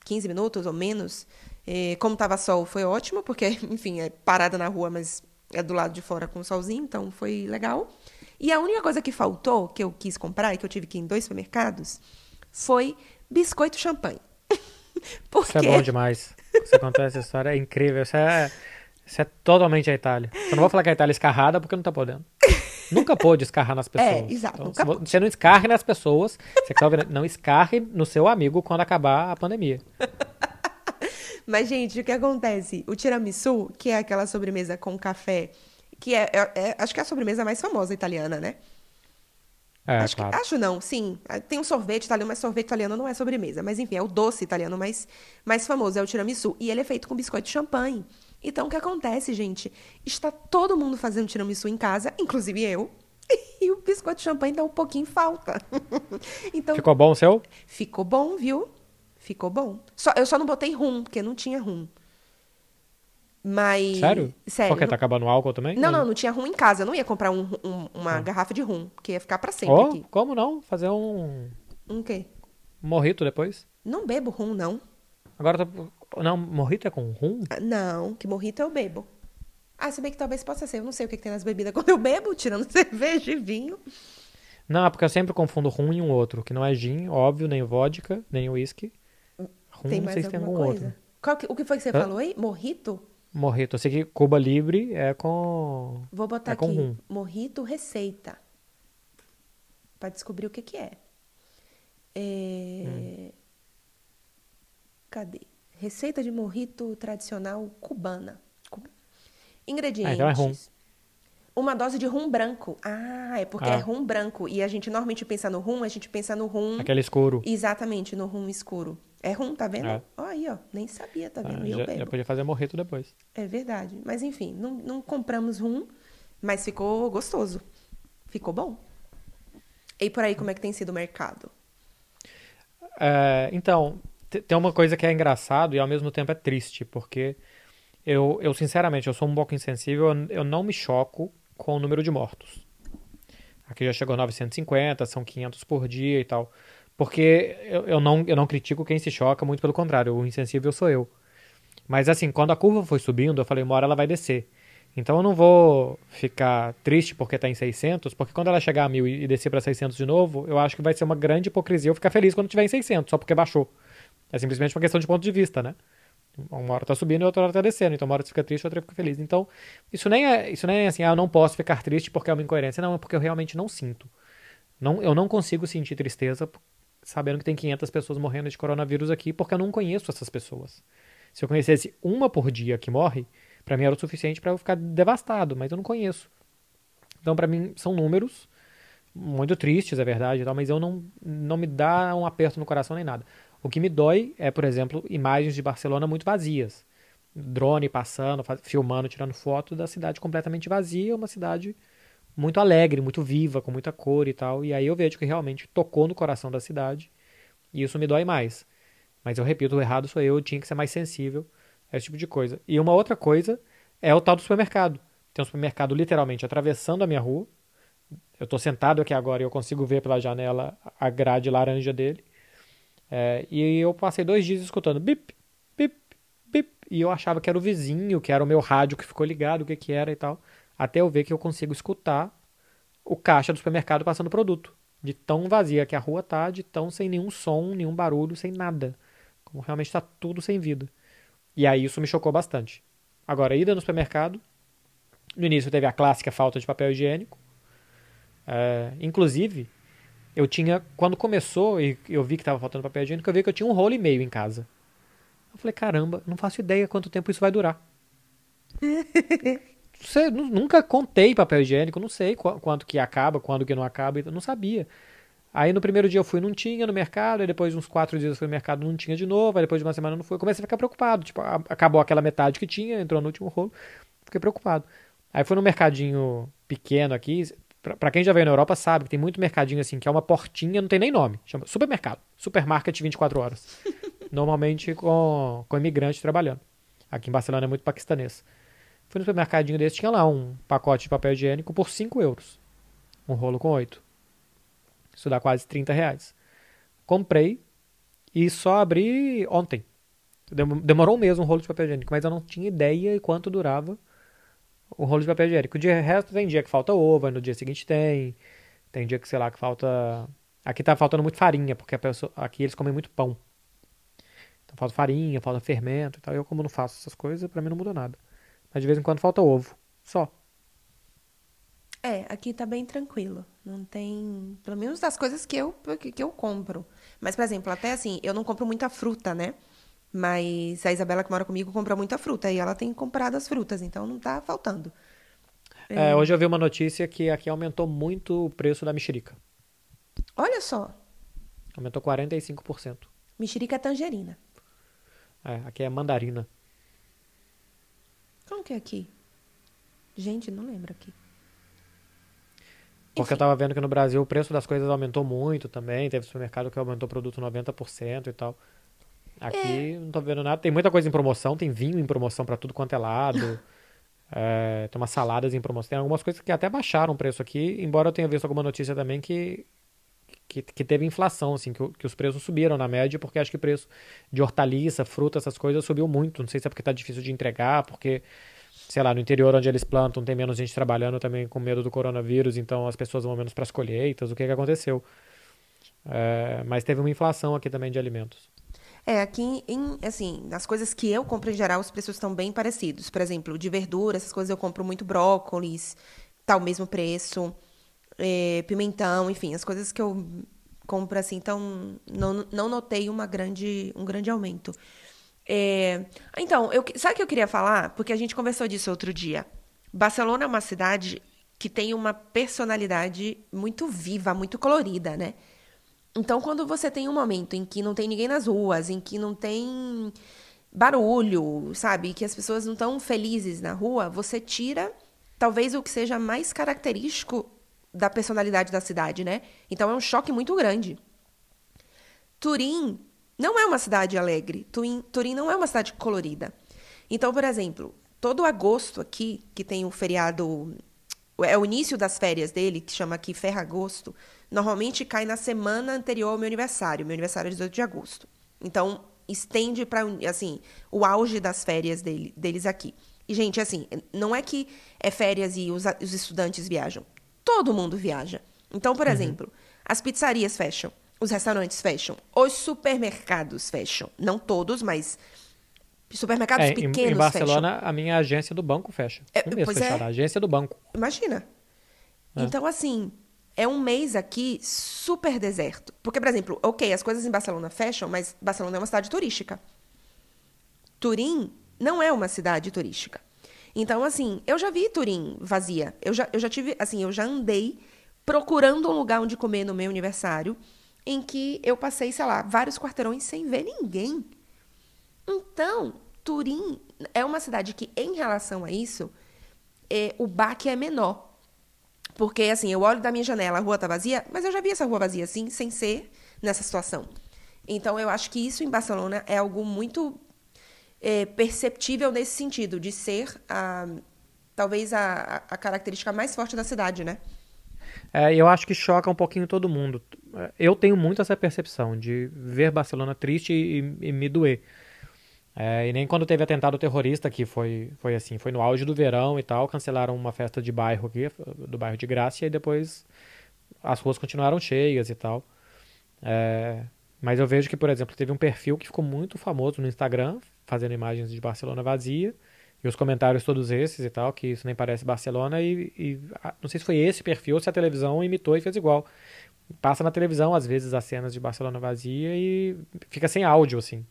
15 minutos ou menos. É, como tava sol, foi ótimo, porque, enfim, é parada na rua, mas é do lado de fora com o solzinho, então foi legal. E a única coisa que faltou, que eu quis comprar e que eu tive que ir em dois supermercados, foi biscoito champanhe. Porque... Isso é bom demais. Isso acontece, essa história é incrível. Isso é, isso é totalmente a Itália. Eu não vou falar que a Itália é escarrada porque não tá podendo. Nunca pôde escarrar nas é, pessoas. É, exato. Então, você não escarre nas pessoas, você que tá ouvindo, não escarre no seu amigo quando acabar a pandemia. Mas, gente, o que acontece? O tiramisu, que é aquela sobremesa com café, que é, é, é acho que é a sobremesa mais famosa italiana, né? É, acho, claro. que, acho não, sim. Tem um sorvete italiano, mas sorvete italiano não é sobremesa. Mas enfim, é o doce italiano mais, mais famoso, é o tiramisu. E ele é feito com biscoito de champanhe. Então, o que acontece, gente? Está todo mundo fazendo tiramisu em casa, inclusive eu. E o biscoito de champanhe dá um pouquinho falta. então, ficou bom o seu? Ficou bom, viu? Ficou bom. Só, eu só não botei rum, porque não tinha rum. Mas. Sério? Sério. Porque não... tá acabando o álcool também? Não, não, não tinha rum em casa. Eu não ia comprar um, um, uma ah. garrafa de rum, que ia ficar para sempre oh, aqui. Como não? Fazer um. Um quê? morrito depois? Não bebo rum, não. Agora tá... Não, morrito é com rum? Ah, não, que morrito eu bebo. Ah, se bem que talvez possa ser. Eu não sei o que, que tem nas bebidas quando eu bebo, tirando cerveja e vinho. Não, é porque eu sempre confundo rum e um outro, que não é gin, óbvio, nem vodka, nem whisky. Rum, tem mais não sei se tem algum coisa. outro. Que, o que foi que você falou aí? Morrito? Morrito. Eu sei que Cuba Libre é com. Vou botar é aqui. Rum. Morrito receita. Para descobrir o que, que é. é... Hum. Cadê? Receita de morrito tradicional cubana. Ingredientes. Ah, então é rum. Uma dose de rum branco. Ah, é porque é ah. é rum branco. E a gente normalmente pensa no rum, a gente pensa no rum. Aquele escuro. Exatamente, no rum escuro. É rum, tá vendo? É. Ó, aí, ó. Nem sabia, tá vendo? Ah, já, já, podia fazer morreto depois. É verdade. Mas enfim, não, não compramos rum, mas ficou gostoso. Ficou bom. E por aí, como é que tem sido o mercado? É, então, tem uma coisa que é engraçado e ao mesmo tempo é triste, porque eu, eu sinceramente, eu sou um pouco insensível, eu não me choco com o número de mortos. Aqui já chegou a 950, são 500 por dia e tal. Porque eu, eu, não, eu não critico quem se choca, muito pelo contrário, o insensível sou eu. Mas assim, quando a curva foi subindo, eu falei, uma hora ela vai descer. Então eu não vou ficar triste porque está em 600, porque quando ela chegar a 1000 e descer para 600 de novo, eu acho que vai ser uma grande hipocrisia eu ficar feliz quando estiver em 600, só porque baixou. É simplesmente uma questão de ponto de vista, né? Uma hora está subindo e outra hora está descendo. Então uma hora você fica triste, outra fica feliz. Então, isso nem é, isso nem é assim, ah, eu não posso ficar triste porque é uma incoerência. Não, é porque eu realmente não sinto. Não, eu não consigo sentir tristeza sabendo que tem 500 pessoas morrendo de coronavírus aqui, porque eu não conheço essas pessoas. Se eu conhecesse uma por dia que morre, para mim era o suficiente para eu ficar devastado, mas eu não conheço. Então, para mim, são números muito tristes, é verdade, mas eu não, não me dá um aperto no coração nem nada. O que me dói é, por exemplo, imagens de Barcelona muito vazias. Drone passando, filmando, tirando foto da cidade completamente vazia, uma cidade muito alegre, muito viva, com muita cor e tal. E aí eu vejo que realmente tocou no coração da cidade. E isso me dói mais. Mas eu repito, o errado sou eu, eu tinha que ser mais sensível a esse tipo de coisa. E uma outra coisa é o tal do supermercado. Tem um supermercado literalmente atravessando a minha rua. Eu estou sentado aqui agora e eu consigo ver pela janela a grade laranja dele. É, e eu passei dois dias escutando bip, bip, bip. E eu achava que era o vizinho, que era o meu rádio que ficou ligado, o que, que era e tal até eu ver que eu consigo escutar o caixa do supermercado passando produto. De tão vazia que a rua tá, de tão sem nenhum som, nenhum barulho, sem nada. Como realmente está tudo sem vida. E aí isso me chocou bastante. Agora, ida no supermercado. No início teve a clássica falta de papel higiênico. É, inclusive, eu tinha. Quando começou e eu vi que estava faltando papel higiênico, eu vi que eu tinha um rolo e meio em casa. Eu falei, caramba, não faço ideia quanto tempo isso vai durar. sei, nunca contei papel higiênico, não sei quanto que acaba, quando que não acaba, não sabia. Aí no primeiro dia eu fui, não tinha no mercado, aí depois uns quatro dias eu fui no mercado, não tinha de novo, aí depois de uma semana não foi. Eu comecei a ficar preocupado, tipo, acabou aquela metade que tinha, entrou no último rolo, fiquei preocupado. Aí fui no mercadinho pequeno aqui, para quem já veio na Europa sabe que tem muito mercadinho assim, que é uma portinha, não tem nem nome, chama supermercado, supermarket 24 horas. Normalmente com, com imigrante trabalhando. Aqui em Barcelona é muito paquistanês. Fui no supermercadinho desse, tinha lá um pacote de papel higiênico por 5 euros. Um rolo com 8. Isso dá quase 30 reais. Comprei e só abri ontem. Demorou um mês um rolo de papel higiênico, mas eu não tinha ideia quanto durava o rolo de papel higiênico. De resto, tem dia que falta ovo, no dia seguinte tem. Tem dia que, sei lá, que falta. Aqui tá faltando muito farinha, porque pessoa... aqui eles comem muito pão. Então falta farinha, falta fermento e tal. Eu, como não faço essas coisas, pra mim não muda nada. Mas de vez em quando falta ovo. Só. É, aqui tá bem tranquilo. Não tem. Pelo menos das coisas que eu, que eu compro. Mas, por exemplo, até assim, eu não compro muita fruta, né? Mas a Isabela que mora comigo compra muita fruta. E ela tem comprado as frutas, então não tá faltando. É, hoje eu vi uma notícia que aqui aumentou muito o preço da mexerica. Olha só. Aumentou 45%. Mexerica é tangerina. É, aqui é mandarina. Como que é aqui? Gente, não lembro aqui. Porque Enfim. eu tava vendo que no Brasil o preço das coisas aumentou muito também. Teve supermercado que aumentou o produto 90% e tal. Aqui é. não tô vendo nada. Tem muita coisa em promoção, tem vinho em promoção para tudo quanto é lado. é, tem umas saladas em promoção. Tem algumas coisas que até baixaram o preço aqui, embora eu tenha visto alguma notícia também que, que, que teve inflação, assim, que, que, os preços subiram na média, porque acho que o preço de hortaliça, fruta, essas coisas subiu muito. Não sei se é porque tá difícil de entregar, porque sei lá, no interior onde eles plantam tem menos gente trabalhando também com medo do coronavírus, então as pessoas vão menos para as colheitas, o que, que aconteceu. É, mas teve uma inflação aqui também de alimentos. É, aqui, em, assim, nas coisas que eu compro em geral, os preços estão bem parecidos. Por exemplo, de verdura, essas coisas eu compro muito brócolis, tá o mesmo preço. É, pimentão, enfim, as coisas que eu compro assim, então não, não notei uma grande, um grande aumento. É, então, eu, sabe o que eu queria falar? Porque a gente conversou disso outro dia. Barcelona é uma cidade que tem uma personalidade muito viva, muito colorida, né? Então, quando você tem um momento em que não tem ninguém nas ruas, em que não tem barulho, sabe? Que as pessoas não estão felizes na rua, você tira talvez o que seja mais característico da personalidade da cidade, né? Então é um choque muito grande. Turim não é uma cidade alegre. Turim, Turim não é uma cidade colorida. Então, por exemplo, todo agosto aqui, que tem o feriado. É o início das férias dele, que chama aqui Ferragosto, normalmente cai na semana anterior ao meu aniversário. Meu aniversário é 18 de agosto. Então, estende para assim, o auge das férias dele, deles aqui. E, gente, assim, não é que é férias e os, os estudantes viajam. Todo mundo viaja. Então, por uhum. exemplo, as pizzarias fecham os restaurantes fecham, os supermercados fecham. Não todos, mas supermercados é, pequenos fecham. Em Barcelona, fecham. a minha agência do banco fecha. É, um mês fechada, é. a agência do banco. Imagina. É. Então, assim, é um mês aqui super deserto. Porque, por exemplo, ok, as coisas em Barcelona fecham, mas Barcelona é uma cidade turística. Turim não é uma cidade turística. Então, assim, eu já vi Turim vazia. Eu já, eu já tive, assim, eu já andei procurando um lugar onde comer no meu aniversário em que eu passei, sei lá, vários quarteirões sem ver ninguém. Então, Turim é uma cidade que, em relação a isso, é, o baque é menor. Porque, assim, eu olho da minha janela, a rua tá vazia, mas eu já vi essa rua vazia assim, sem ser nessa situação. Então, eu acho que isso em Barcelona é algo muito é, perceptível nesse sentido, de ser a, talvez a, a característica mais forte da cidade, né? É, eu acho que choca um pouquinho todo mundo. Eu tenho muito essa percepção de ver Barcelona triste e, e me doer. É, e nem quando teve atentado terrorista, que foi, foi assim, foi no auge do verão e tal, cancelaram uma festa de bairro aqui, do bairro de Graça, e depois as ruas continuaram cheias e tal. É, mas eu vejo que, por exemplo, teve um perfil que ficou muito famoso no Instagram, fazendo imagens de Barcelona vazia, e os comentários todos esses e tal, que isso nem parece Barcelona, e, e não sei se foi esse perfil ou se a televisão imitou e fez igual. Passa na televisão, às vezes, as cenas de Barcelona vazia e fica sem áudio, assim.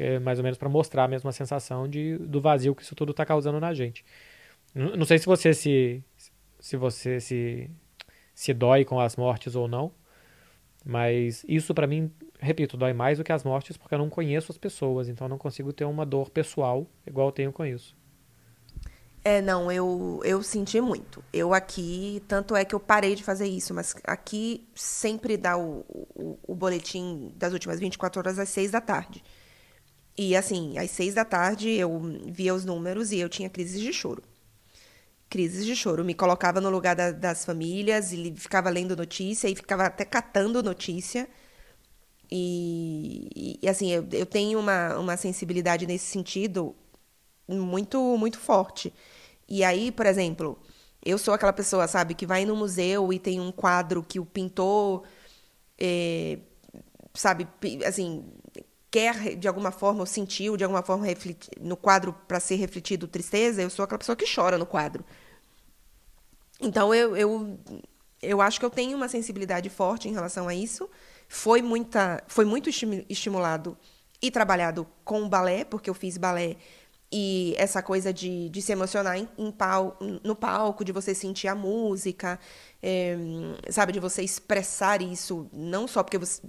Porque é mais ou menos para mostrar a mesma sensação de, do vazio que isso tudo está causando na gente. Não, não sei se você se, se você se, se dói com as mortes ou não, mas isso para mim repito, dói mais do que as mortes porque eu não conheço as pessoas, então eu não consigo ter uma dor pessoal igual eu tenho com isso. É, não, eu, eu senti muito. Eu aqui, tanto é que eu parei de fazer isso, mas aqui sempre dá o, o, o boletim das últimas 24 horas às 6 da tarde. E assim, às 6 da tarde eu via os números e eu tinha crises de choro. Crises de choro. Me colocava no lugar da, das famílias e ficava lendo notícia e ficava até catando notícia E, e assim, eu, eu tenho uma, uma sensibilidade nesse sentido muito, muito forte. E aí, por exemplo, eu sou aquela pessoa, sabe, que vai no museu e tem um quadro que o pintor, é, sabe, assim, quer de alguma forma, ou sentiu de alguma forma no quadro para ser refletido tristeza, eu sou aquela pessoa que chora no quadro. Então eu, eu, eu acho que eu tenho uma sensibilidade forte em relação a isso. Foi, muita, foi muito estimulado e trabalhado com o balé, porque eu fiz balé e essa coisa de, de se emocionar em, em pal, no palco, de você sentir a música, é, sabe, de você expressar isso, não só porque você,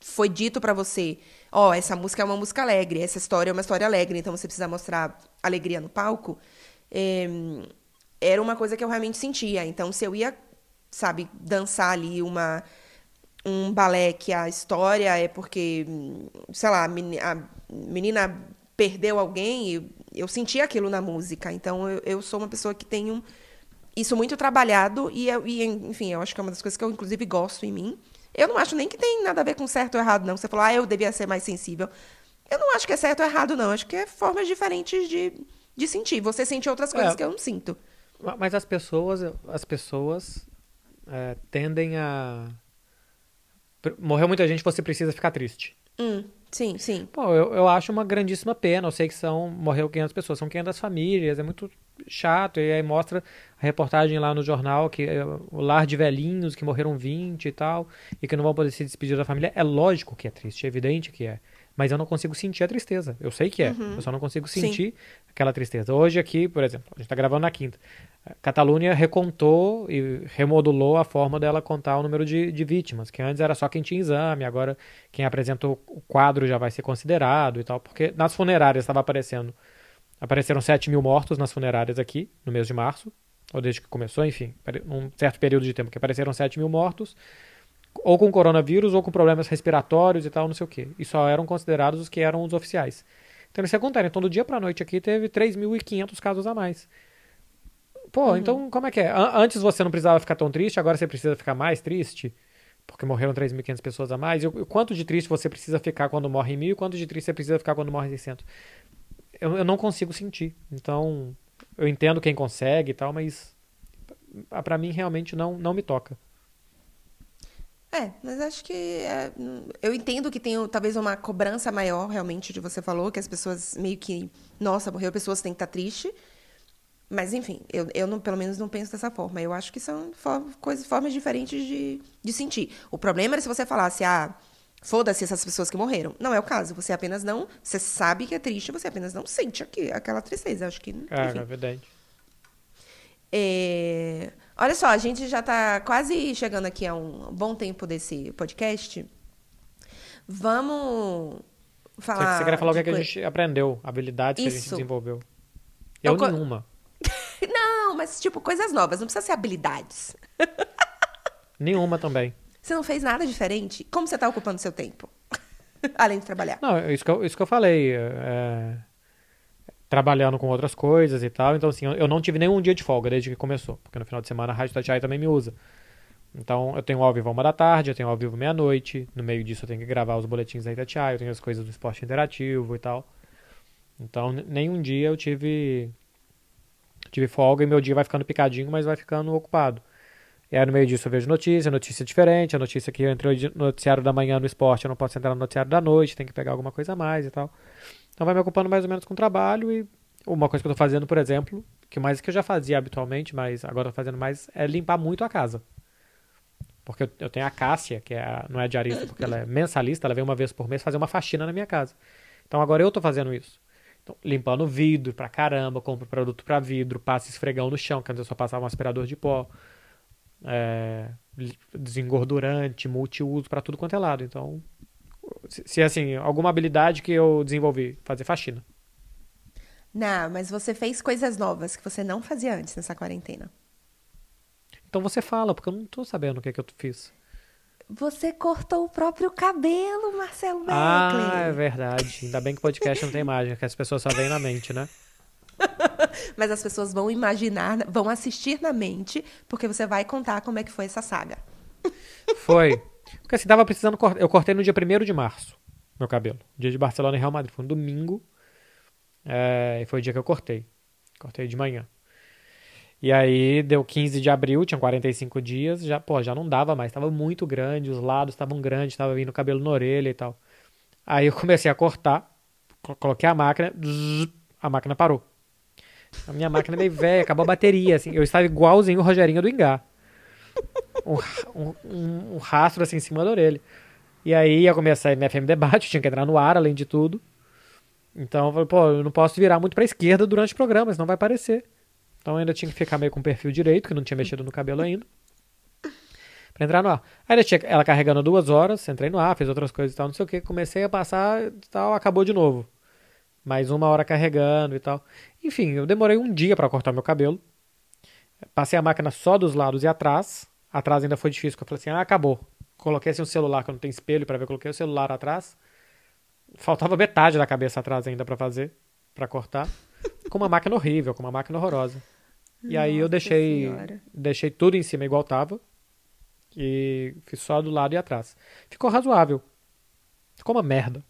foi dito para você, ó, oh, essa música é uma música alegre, essa história é uma história alegre, então você precisa mostrar alegria no palco. É, era uma coisa que eu realmente sentia. Então, se eu ia, sabe, dançar ali uma um balé que a história é porque, sei lá, a menina perdeu alguém, eu, eu senti aquilo na música. Então, eu, eu sou uma pessoa que tem um, isso muito trabalhado e, e, enfim, eu acho que é uma das coisas que eu, inclusive, gosto em mim. Eu não acho nem que tem nada a ver com certo ou errado, não. Você falou, ah, eu devia ser mais sensível. Eu não acho que é certo ou errado, não. Acho que é formas diferentes de, de sentir. Você sente outras coisas é, que eu não sinto. Mas as pessoas, as pessoas é, tendem a... Morreu muita gente, você precisa ficar triste. Hum. Sim, sim. Pô, eu, eu acho uma grandíssima pena. Eu sei que são. Morreu 500 pessoas, são 500 famílias, é muito chato. E aí mostra reportagem lá no jornal que é o lar de velhinhos que morreram 20 e tal, e que não vão poder se despedir da família. É lógico que é triste, é evidente que é mas eu não consigo sentir a tristeza. Eu sei que é, uhum. eu só não consigo sentir Sim. aquela tristeza. Hoje aqui, por exemplo, a gente está gravando na quinta. A Catalunha recontou e remodulou a forma dela contar o número de, de vítimas, que antes era só quem tinha exame, agora quem apresentou o quadro já vai ser considerado e tal, porque nas funerárias estava aparecendo, apareceram 7 mil mortos nas funerárias aqui, no mês de março, ou desde que começou, enfim, um certo período de tempo que apareceram 7 mil mortos, ou com coronavírus ou com problemas respiratórios e tal, não sei o quê. E só eram considerados os que eram os oficiais. Então eles se contaram. Então do dia pra noite aqui teve 3.500 casos a mais. Pô, uhum. então como é que é? Antes você não precisava ficar tão triste, agora você precisa ficar mais triste? Porque morreram 3.500 pessoas a mais. E quanto de triste você precisa ficar quando morre mil e quanto de triste você precisa ficar quando morre 600? Eu, eu não consigo sentir. Então, eu entendo quem consegue e tal, mas para mim realmente não, não me toca. É, mas acho que é, eu entendo que tem talvez uma cobrança maior realmente de você falou que as pessoas meio que nossa morreu pessoas têm que estar triste, mas enfim eu, eu não, pelo menos não penso dessa forma. Eu acho que são for, coisas formas diferentes de, de sentir. O problema é se você falasse ah foda-se essas pessoas que morreram. Não é o caso. Você apenas não você sabe que é triste, você apenas não sente aqui, aquela tristeza. Acho que é, é verdade. É... Olha só, a gente já está quase chegando aqui a um bom tempo desse podcast. Vamos falar. Você queria falar o que, é que, a gente aprendeu, habilidades Isso. que a gente desenvolveu. Eu, eu nenhuma. não, mas tipo, coisas novas, não precisa ser habilidades. nenhuma também. Você não fez nada diferente? Como você está ocupando seu tempo? Além de trabalhar. Não, isso que eu, isso que eu falei. É trabalhando com outras coisas e tal. Então, assim, eu não tive nenhum dia de folga desde que começou, porque no final de semana a Rádio Tatiai também me usa. Então, eu tenho ao vivo uma da tarde, eu tenho ao vivo meia-noite, no meio disso eu tenho que gravar os boletins da Itatiaia, eu tenho as coisas do esporte interativo e tal. Então, nenhum dia eu tive tive folga e meu dia vai ficando picadinho, mas vai ficando ocupado. E aí no meio disso eu vejo notícia, notícia diferente, a notícia que eu entrei no noticiário da manhã no esporte, eu não posso entrar no noticiário da noite, tem que pegar alguma coisa a mais e tal. Então vai me ocupando mais ou menos com o trabalho e uma coisa que eu tô fazendo, por exemplo, que mais que eu já fazia habitualmente, mas agora eu tô fazendo mais, é limpar muito a casa. Porque eu, eu tenho a Cássia, que é a, não é diarista, porque ela é mensalista, ela vem uma vez por mês fazer uma faxina na minha casa. Então agora eu tô fazendo isso. Então, limpando vidro pra caramba, compro produto pra vidro, passo esfregão no chão, que antes eu só passava um aspirador de pó. É, desengordurante, multiuso para tudo quanto é lado. Então, se, se assim, alguma habilidade que eu desenvolvi, fazer faxina. Não, mas você fez coisas novas que você não fazia antes nessa quarentena. Então você fala, porque eu não tô sabendo o que, é que eu fiz. Você cortou o próprio cabelo, Marcelo Beckler. Ah, é verdade. Ainda bem que o podcast não tem imagem, que as pessoas só veem na mente, né? Mas as pessoas vão imaginar, vão assistir na mente, porque você vai contar como é que foi essa saga. Foi. Porque assim, tava precisando. Eu cortei no dia 1 de março, meu cabelo. Dia de Barcelona e Real Madrid. Foi um domingo. É, e foi o dia que eu cortei. Cortei de manhã. E aí deu 15 de abril, tinha 45 dias, já, pô, já não dava mais, tava muito grande, os lados estavam grandes, tava vindo cabelo na orelha e tal. Aí eu comecei a cortar, coloquei a máquina, a máquina parou. A minha máquina é meio velha, acabou a bateria, assim, eu estava igualzinho o Rogerinho do Engar. Um, um, um, rastro assim em cima da orelha. E aí ia começar a MFM debate, tinha que entrar no ar, além de tudo. Então eu falei, pô, eu não posso virar muito pra esquerda durante o programa, senão vai aparecer. Então ainda tinha que ficar meio com o perfil direito, que não tinha mexido no cabelo ainda. Pra entrar no ar. Aí ela, tinha, ela carregando duas horas, entrei no ar, fiz outras coisas e tal, não sei o que. Comecei a passar e tal, acabou de novo. Mais uma hora carregando e tal. Enfim, eu demorei um dia para cortar meu cabelo. Passei a máquina só dos lados e atrás. Atrás ainda foi difícil, porque eu falei assim, ah, acabou. Coloquei assim um celular, que eu não tenho espelho para ver, coloquei o celular atrás. Faltava metade da cabeça atrás ainda para fazer, para cortar com uma máquina horrível, com uma máquina horrorosa. E aí eu deixei, deixei tudo em cima igual tava. E fiz só do lado e atrás. Ficou razoável. Ficou uma merda.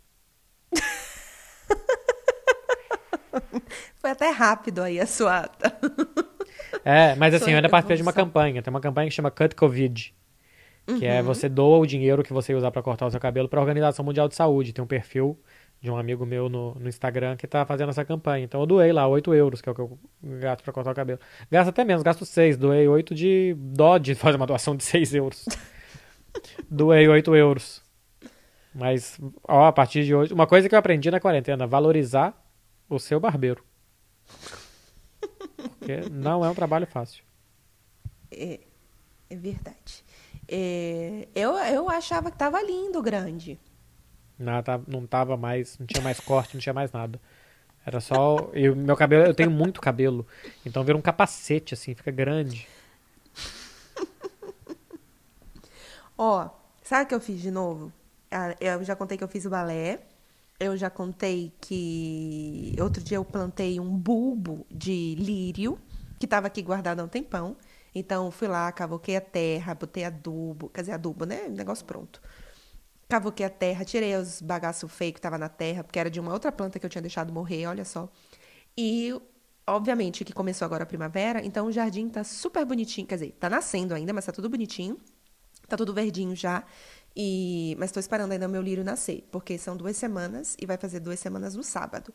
Foi até rápido aí a sua. É, mas assim, eu ainda participei de uma campanha. Tem uma campanha que chama Cut Covid. Que é uhum. é você doa o dinheiro que você usar para cortar o seu cabelo para a Organização Mundial de Saúde. Tem um perfil de um amigo meu no, no Instagram que tá fazendo essa campanha. Então eu doei lá 8 euros, que é o que eu gasto pra cortar o cabelo. Gasto até menos, gasto 6. Doei 8 de dó de fazer uma doação de 6 euros. doei 8 euros. Mas, ó, a partir de hoje. Uma coisa que eu aprendi na quarentena: valorizar o seu barbeiro. Porque não é um trabalho fácil. É, é verdade. É, eu, eu achava que tava lindo, grande. Não, tá, não tava mais, não tinha mais corte, não tinha mais nada. Era só. E meu cabelo, eu tenho muito cabelo. Então vira um capacete, assim, fica grande. Ó, sabe o que eu fiz de novo? Ah, eu já contei que eu fiz o balé. Eu já contei que outro dia eu plantei um bulbo de lírio, que estava aqui guardado há um tempão. Então fui lá, cavoquei a terra, botei adubo, quer dizer, adubo, né? Negócio pronto. Cavoquei a terra, tirei os bagaços feios que estava na terra, porque era de uma outra planta que eu tinha deixado morrer, olha só. E, obviamente, que começou agora a primavera, então o jardim tá super bonitinho. Quer dizer, tá nascendo ainda, mas tá tudo bonitinho. Tá tudo verdinho já. E... Mas estou esperando ainda o meu lírio nascer, porque são duas semanas e vai fazer duas semanas no sábado.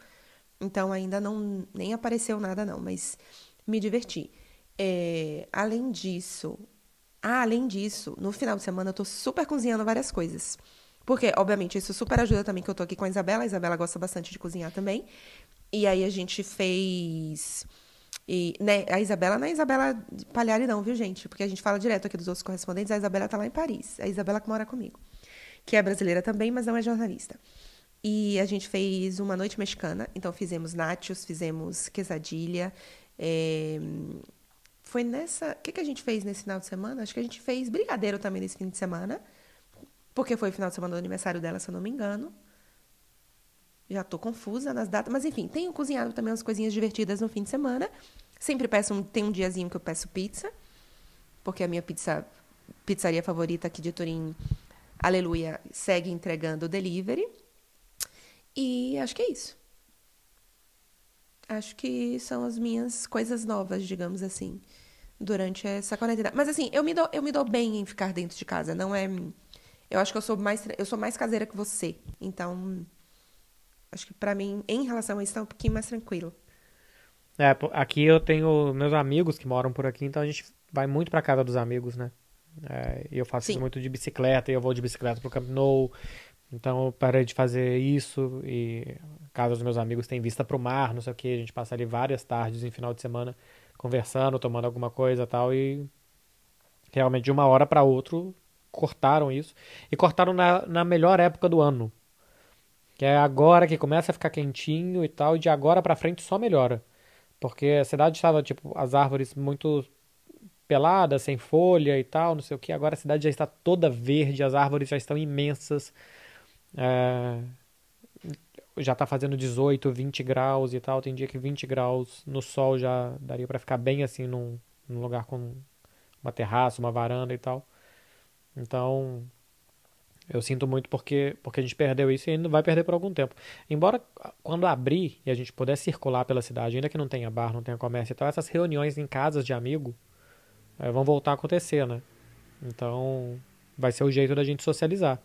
Então ainda não nem apareceu nada, não, mas me diverti. É... Além disso. Ah, além disso, no final de semana eu tô super cozinhando várias coisas. Porque, obviamente, isso super ajuda também que eu tô aqui com a Isabela. A Isabela gosta bastante de cozinhar também. E aí a gente fez. E, né, a Isabela não é Isabela Palhari, não, viu, gente? Porque a gente fala direto aqui dos outros correspondentes. A Isabela tá lá em Paris. A Isabela que mora comigo. Que é brasileira também, mas não é jornalista. E a gente fez uma noite mexicana. Então fizemos nachos, fizemos quesadilha. É... Foi nessa. O que, que a gente fez nesse final de semana? Acho que a gente fez brigadeiro também nesse fim de semana. Porque foi o final de semana do aniversário dela, se eu não me engano. Já estou confusa nas datas, mas enfim, tenho cozinhado também umas coisinhas divertidas no fim de semana. Sempre peço um, tem um diazinho que eu peço pizza, porque a minha pizza pizzaria favorita aqui de Turim, Aleluia, segue entregando delivery. E acho que é isso. Acho que são as minhas coisas novas, digamos assim, durante essa quarentena. Mas assim, eu me dou, eu me dou bem em ficar dentro de casa, não é eu acho que eu sou mais, eu sou mais caseira que você. Então, acho que para mim, em relação a isso, tá um pouquinho mais tranquilo. É, aqui eu tenho meus amigos que moram por aqui, então a gente vai muito pra casa dos amigos, né? É, eu faço isso muito de bicicleta, e eu vou de bicicleta pro Camp Nou. Então eu parei de fazer isso e a casa dos meus amigos tem vista pro mar, não sei o que. A gente passa ali várias tardes em final de semana conversando, tomando alguma coisa tal e realmente de uma hora para outra cortaram isso. E cortaram na, na melhor época do ano. Que é agora que começa a ficar quentinho e tal, e de agora para frente só melhora. Porque a cidade estava, tipo, as árvores muito peladas, sem folha e tal, não sei o que. Agora a cidade já está toda verde, as árvores já estão imensas. É... Já está fazendo 18, 20 graus e tal. Tem dia que 20 graus no sol já daria para ficar bem assim num, num lugar com uma terraça, uma varanda e tal. Então, Eu sinto muito porque, porque a gente perdeu isso e ainda vai perder por algum tempo. Embora quando abrir e a gente puder circular pela cidade, ainda que não tenha bar, não tenha comércio e tal, essas reuniões em casas de amigo é, vão voltar a acontecer, né? Então vai ser o jeito da gente socializar.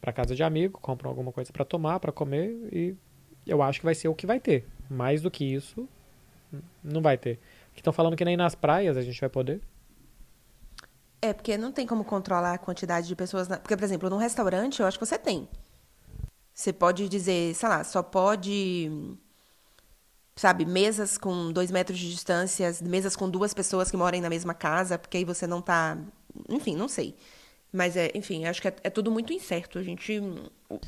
Para casa de amigo, compram alguma coisa para tomar, para comer e eu acho que vai ser o que vai ter. Mais do que isso, não vai ter. Estão falando que nem nas praias a gente vai poder. É, porque não tem como controlar a quantidade de pessoas. Na... Porque, por exemplo, num restaurante, eu acho que você tem. Você pode dizer, sei lá, só pode. Sabe, mesas com dois metros de distância, mesas com duas pessoas que morem na mesma casa, porque aí você não tá. Enfim, não sei. Mas, é, enfim, acho que é, é tudo muito incerto. A gente.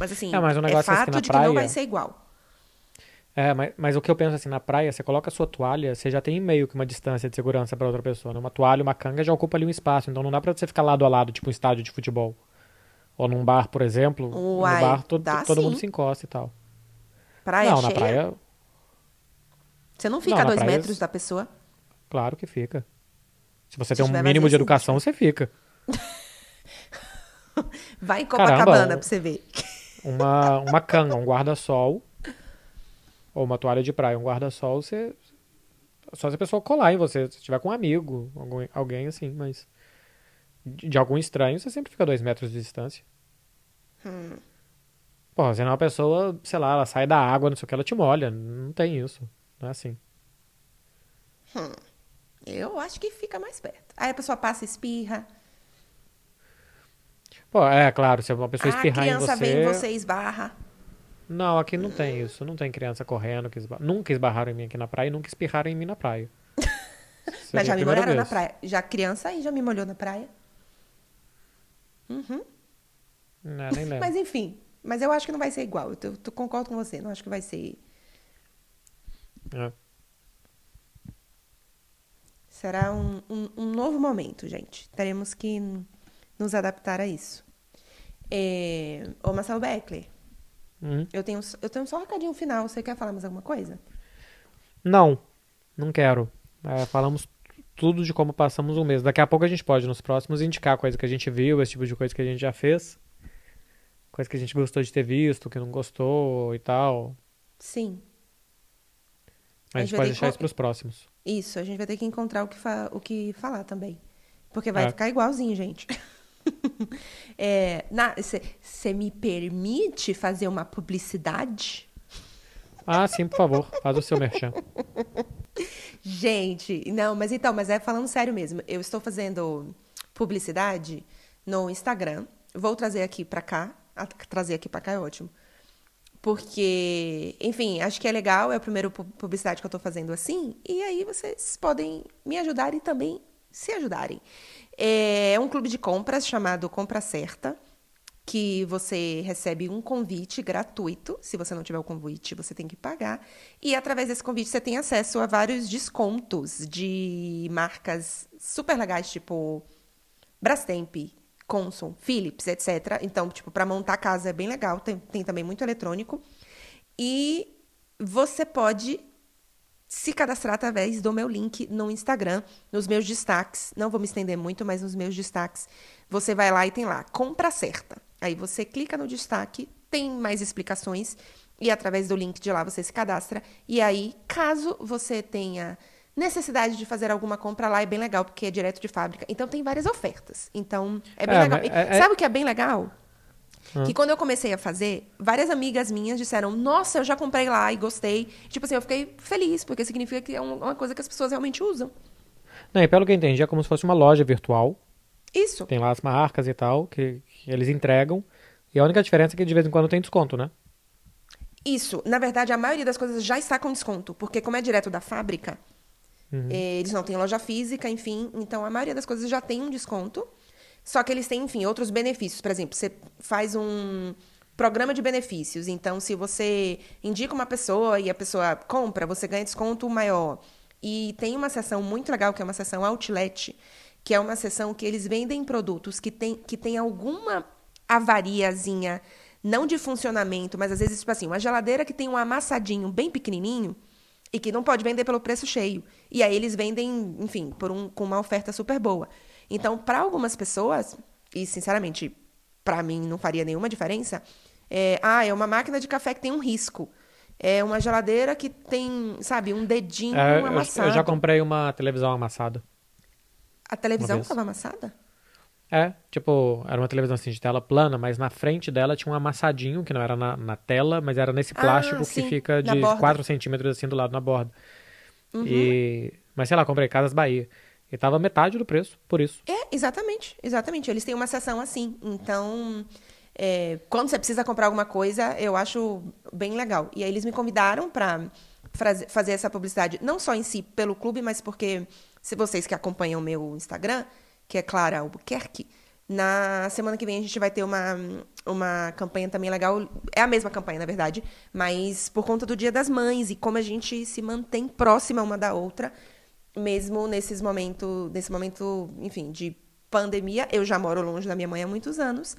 Mas, assim, é, mas é fato de praia... que não vai ser igual. É, mas, mas o que eu penso assim, na praia, você coloca a sua toalha, você já tem meio que uma distância de segurança para outra pessoa. Né? Uma toalha, uma canga já ocupa ali um espaço, então não dá pra você ficar lado a lado, tipo um estádio de futebol. Ou num bar, por exemplo. Uai, no bar todo, todo sim. mundo se encosta e tal. Praia não, cheia? na praia. Você não fica não, a dois praia... metros da pessoa? Claro que fica. Se você Se tem um mínimo de educação, você fica. Vai em Copacabana Caramba, pra você ver. Uma, uma canga, um guarda-sol ou uma toalha de praia, um guarda-sol, você. Só se a pessoa colar em você, se tiver com um amigo, algum, alguém assim, mas. De, de, algum estranho, você sempre fica a dois metros de distância. Hum. Porra, se não é uma pessoa, sei lá, ela sai da água, não sei o que, ela te molha. Não tem isso. Não é assim. Hum. Eu acho que fica mais perto. Aí a pessoa passa e espirra. Pô, é claro, se uma pessoa espirrar em você. A criança vem em você esbarra. Não, aqui não tem isso. Não tem criança correndo. Que. Nunca esbarraram em mim aqui na praia e nunca espirraram em mim na praia. Mas já me molharam vez. na praia. Já criança aí já me molhou na praia. Uhum. Não, nem lembro. Mas enfim. Mas eu acho que não vai ser igual. Eu, concordo com você. Não acho que vai ser. É. Será um, um, um, novo momento, gente. Teremos que nos adaptar a isso. É... Ô, Marcelo Beckler. Uhum. Eu, tenho, eu tenho só um recadinho final. Você quer falar mais alguma coisa? Não, não quero. É, falamos tudo de como passamos um mês. Daqui a pouco a gente pode, nos próximos, indicar coisa que a gente viu, esse tipo de coisa que a gente já fez. Coisa que a gente gostou de ter visto, que não gostou e tal. Sim. A, a gente, pode deixar isso para os próximos. Isso, a gente vai ter que encontrar o que, fa... o que falar também. Porque vai é. ficar igualzinho, gente. Você é, me permite fazer uma publicidade? Ah, sim, por favor. Faz o seu merchan. Gente, não, mas então, mas é falando sério mesmo. Eu estou fazendo publicidade no Instagram. Vou trazer aqui para cá. Trazer aqui para cá é ótimo. Porque, enfim, acho que é legal. É a primeira publicidade que eu estou fazendo assim. E aí vocês podem me ajudar e também se ajudarem. É um clube de compras chamado Compra Certa, que você recebe um convite gratuito. Se você não tiver o convite, você tem que pagar. E através desse convite você tem acesso a vários descontos de marcas super legais, tipo Brastemp, Consul, Philips, etc. Então, tipo, para montar a casa é bem legal. Tem, tem também muito eletrônico. E você pode se cadastrar através do meu link no Instagram, nos meus destaques. Não vou me estender muito, mas nos meus destaques. Você vai lá e tem lá, compra certa. Aí você clica no destaque, tem mais explicações e através do link de lá você se cadastra. E aí, caso você tenha necessidade de fazer alguma compra lá, é bem legal, porque é direto de fábrica. Então tem várias ofertas. Então é bem é, legal. É, Sabe o que é bem legal? Hum. Que quando eu comecei a fazer, várias amigas minhas disseram: Nossa, eu já comprei lá e gostei. Tipo assim, eu fiquei feliz, porque significa que é uma coisa que as pessoas realmente usam. Não, e pelo que eu entendi, é como se fosse uma loja virtual. Isso. Tem lá as marcas e tal, que, que eles entregam. E a única diferença é que de vez em quando tem desconto, né? Isso. Na verdade, a maioria das coisas já está com desconto. Porque, como é direto da fábrica, uhum. eles não têm loja física, enfim. Então, a maioria das coisas já tem um desconto. Só que eles têm, enfim, outros benefícios. Por exemplo, você faz um programa de benefícios. Então, se você indica uma pessoa e a pessoa compra, você ganha desconto maior. E tem uma seção muito legal, que é uma seção outlet, que é uma seção que eles vendem produtos que tem, que tem alguma avariazinha, não de funcionamento, mas às vezes, tipo assim, uma geladeira que tem um amassadinho bem pequenininho e que não pode vender pelo preço cheio. E aí eles vendem, enfim, por um, com uma oferta super boa. Então, para algumas pessoas, e sinceramente, para mim não faria nenhuma diferença. É, ah, é uma máquina de café que tem um risco. É uma geladeira que tem, sabe, um dedinho É, eu- amassado. eu, já comprei uma televisão amassada. A televisão estava amassada? É, tipo, era uma televisão assim de tela plana, mas na frente dela tinha um amassadinho, que não era na, na tela, mas era nesse Ah, plástico que sim, fica na de borda. 4 centímetros assim do lado na borda. Uhum. E... Mas sei lá, comprei Casas Bahia. E tava metade do preço, por isso. É, exatamente, exatamente. Eles têm uma seção assim. Então, é, quando você precisa comprar alguma coisa, eu acho bem legal. E aí eles me convidaram para fazer essa publicidade, não só em si pelo clube, mas porque se vocês que acompanham o meu Instagram, que é Clara Albuquerque, na semana que vem a gente vai ter uma, uma campanha também legal. É a mesma campanha, na verdade, mas por conta do Dia das Mães e como a gente se mantém próxima uma da outra, mesmo nesses momentos, nesse momento, enfim, de pandemia. Eu já moro longe da minha mãe há muitos anos,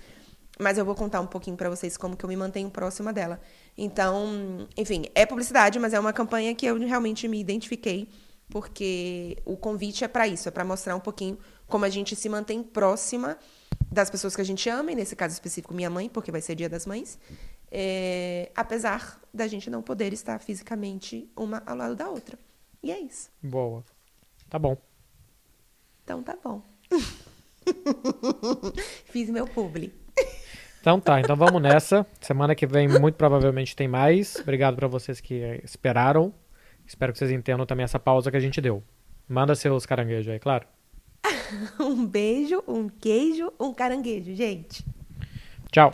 mas eu vou contar um pouquinho pra vocês como que eu me mantenho próxima dela. Então, enfim, é publicidade, mas é uma campanha que eu realmente me identifiquei, porque o convite é pra isso, é pra mostrar um pouquinho como a gente se mantém próxima das pessoas que a gente ama, e nesse caso específico minha mãe, porque vai ser Dia das Mães, é, apesar da gente não poder estar fisicamente uma ao lado da outra. E é isso. Boa. Tá bom. Então tá bom. Fiz meu publi. Então tá, então vamos nessa. Semana que vem, muito provavelmente, tem mais. Obrigado pra vocês que esperaram. Espero que vocês entendam também essa pausa que a gente deu. Manda seus caranguejos aí, claro. Um beijo, um queijo, um caranguejo, gente. Tchau.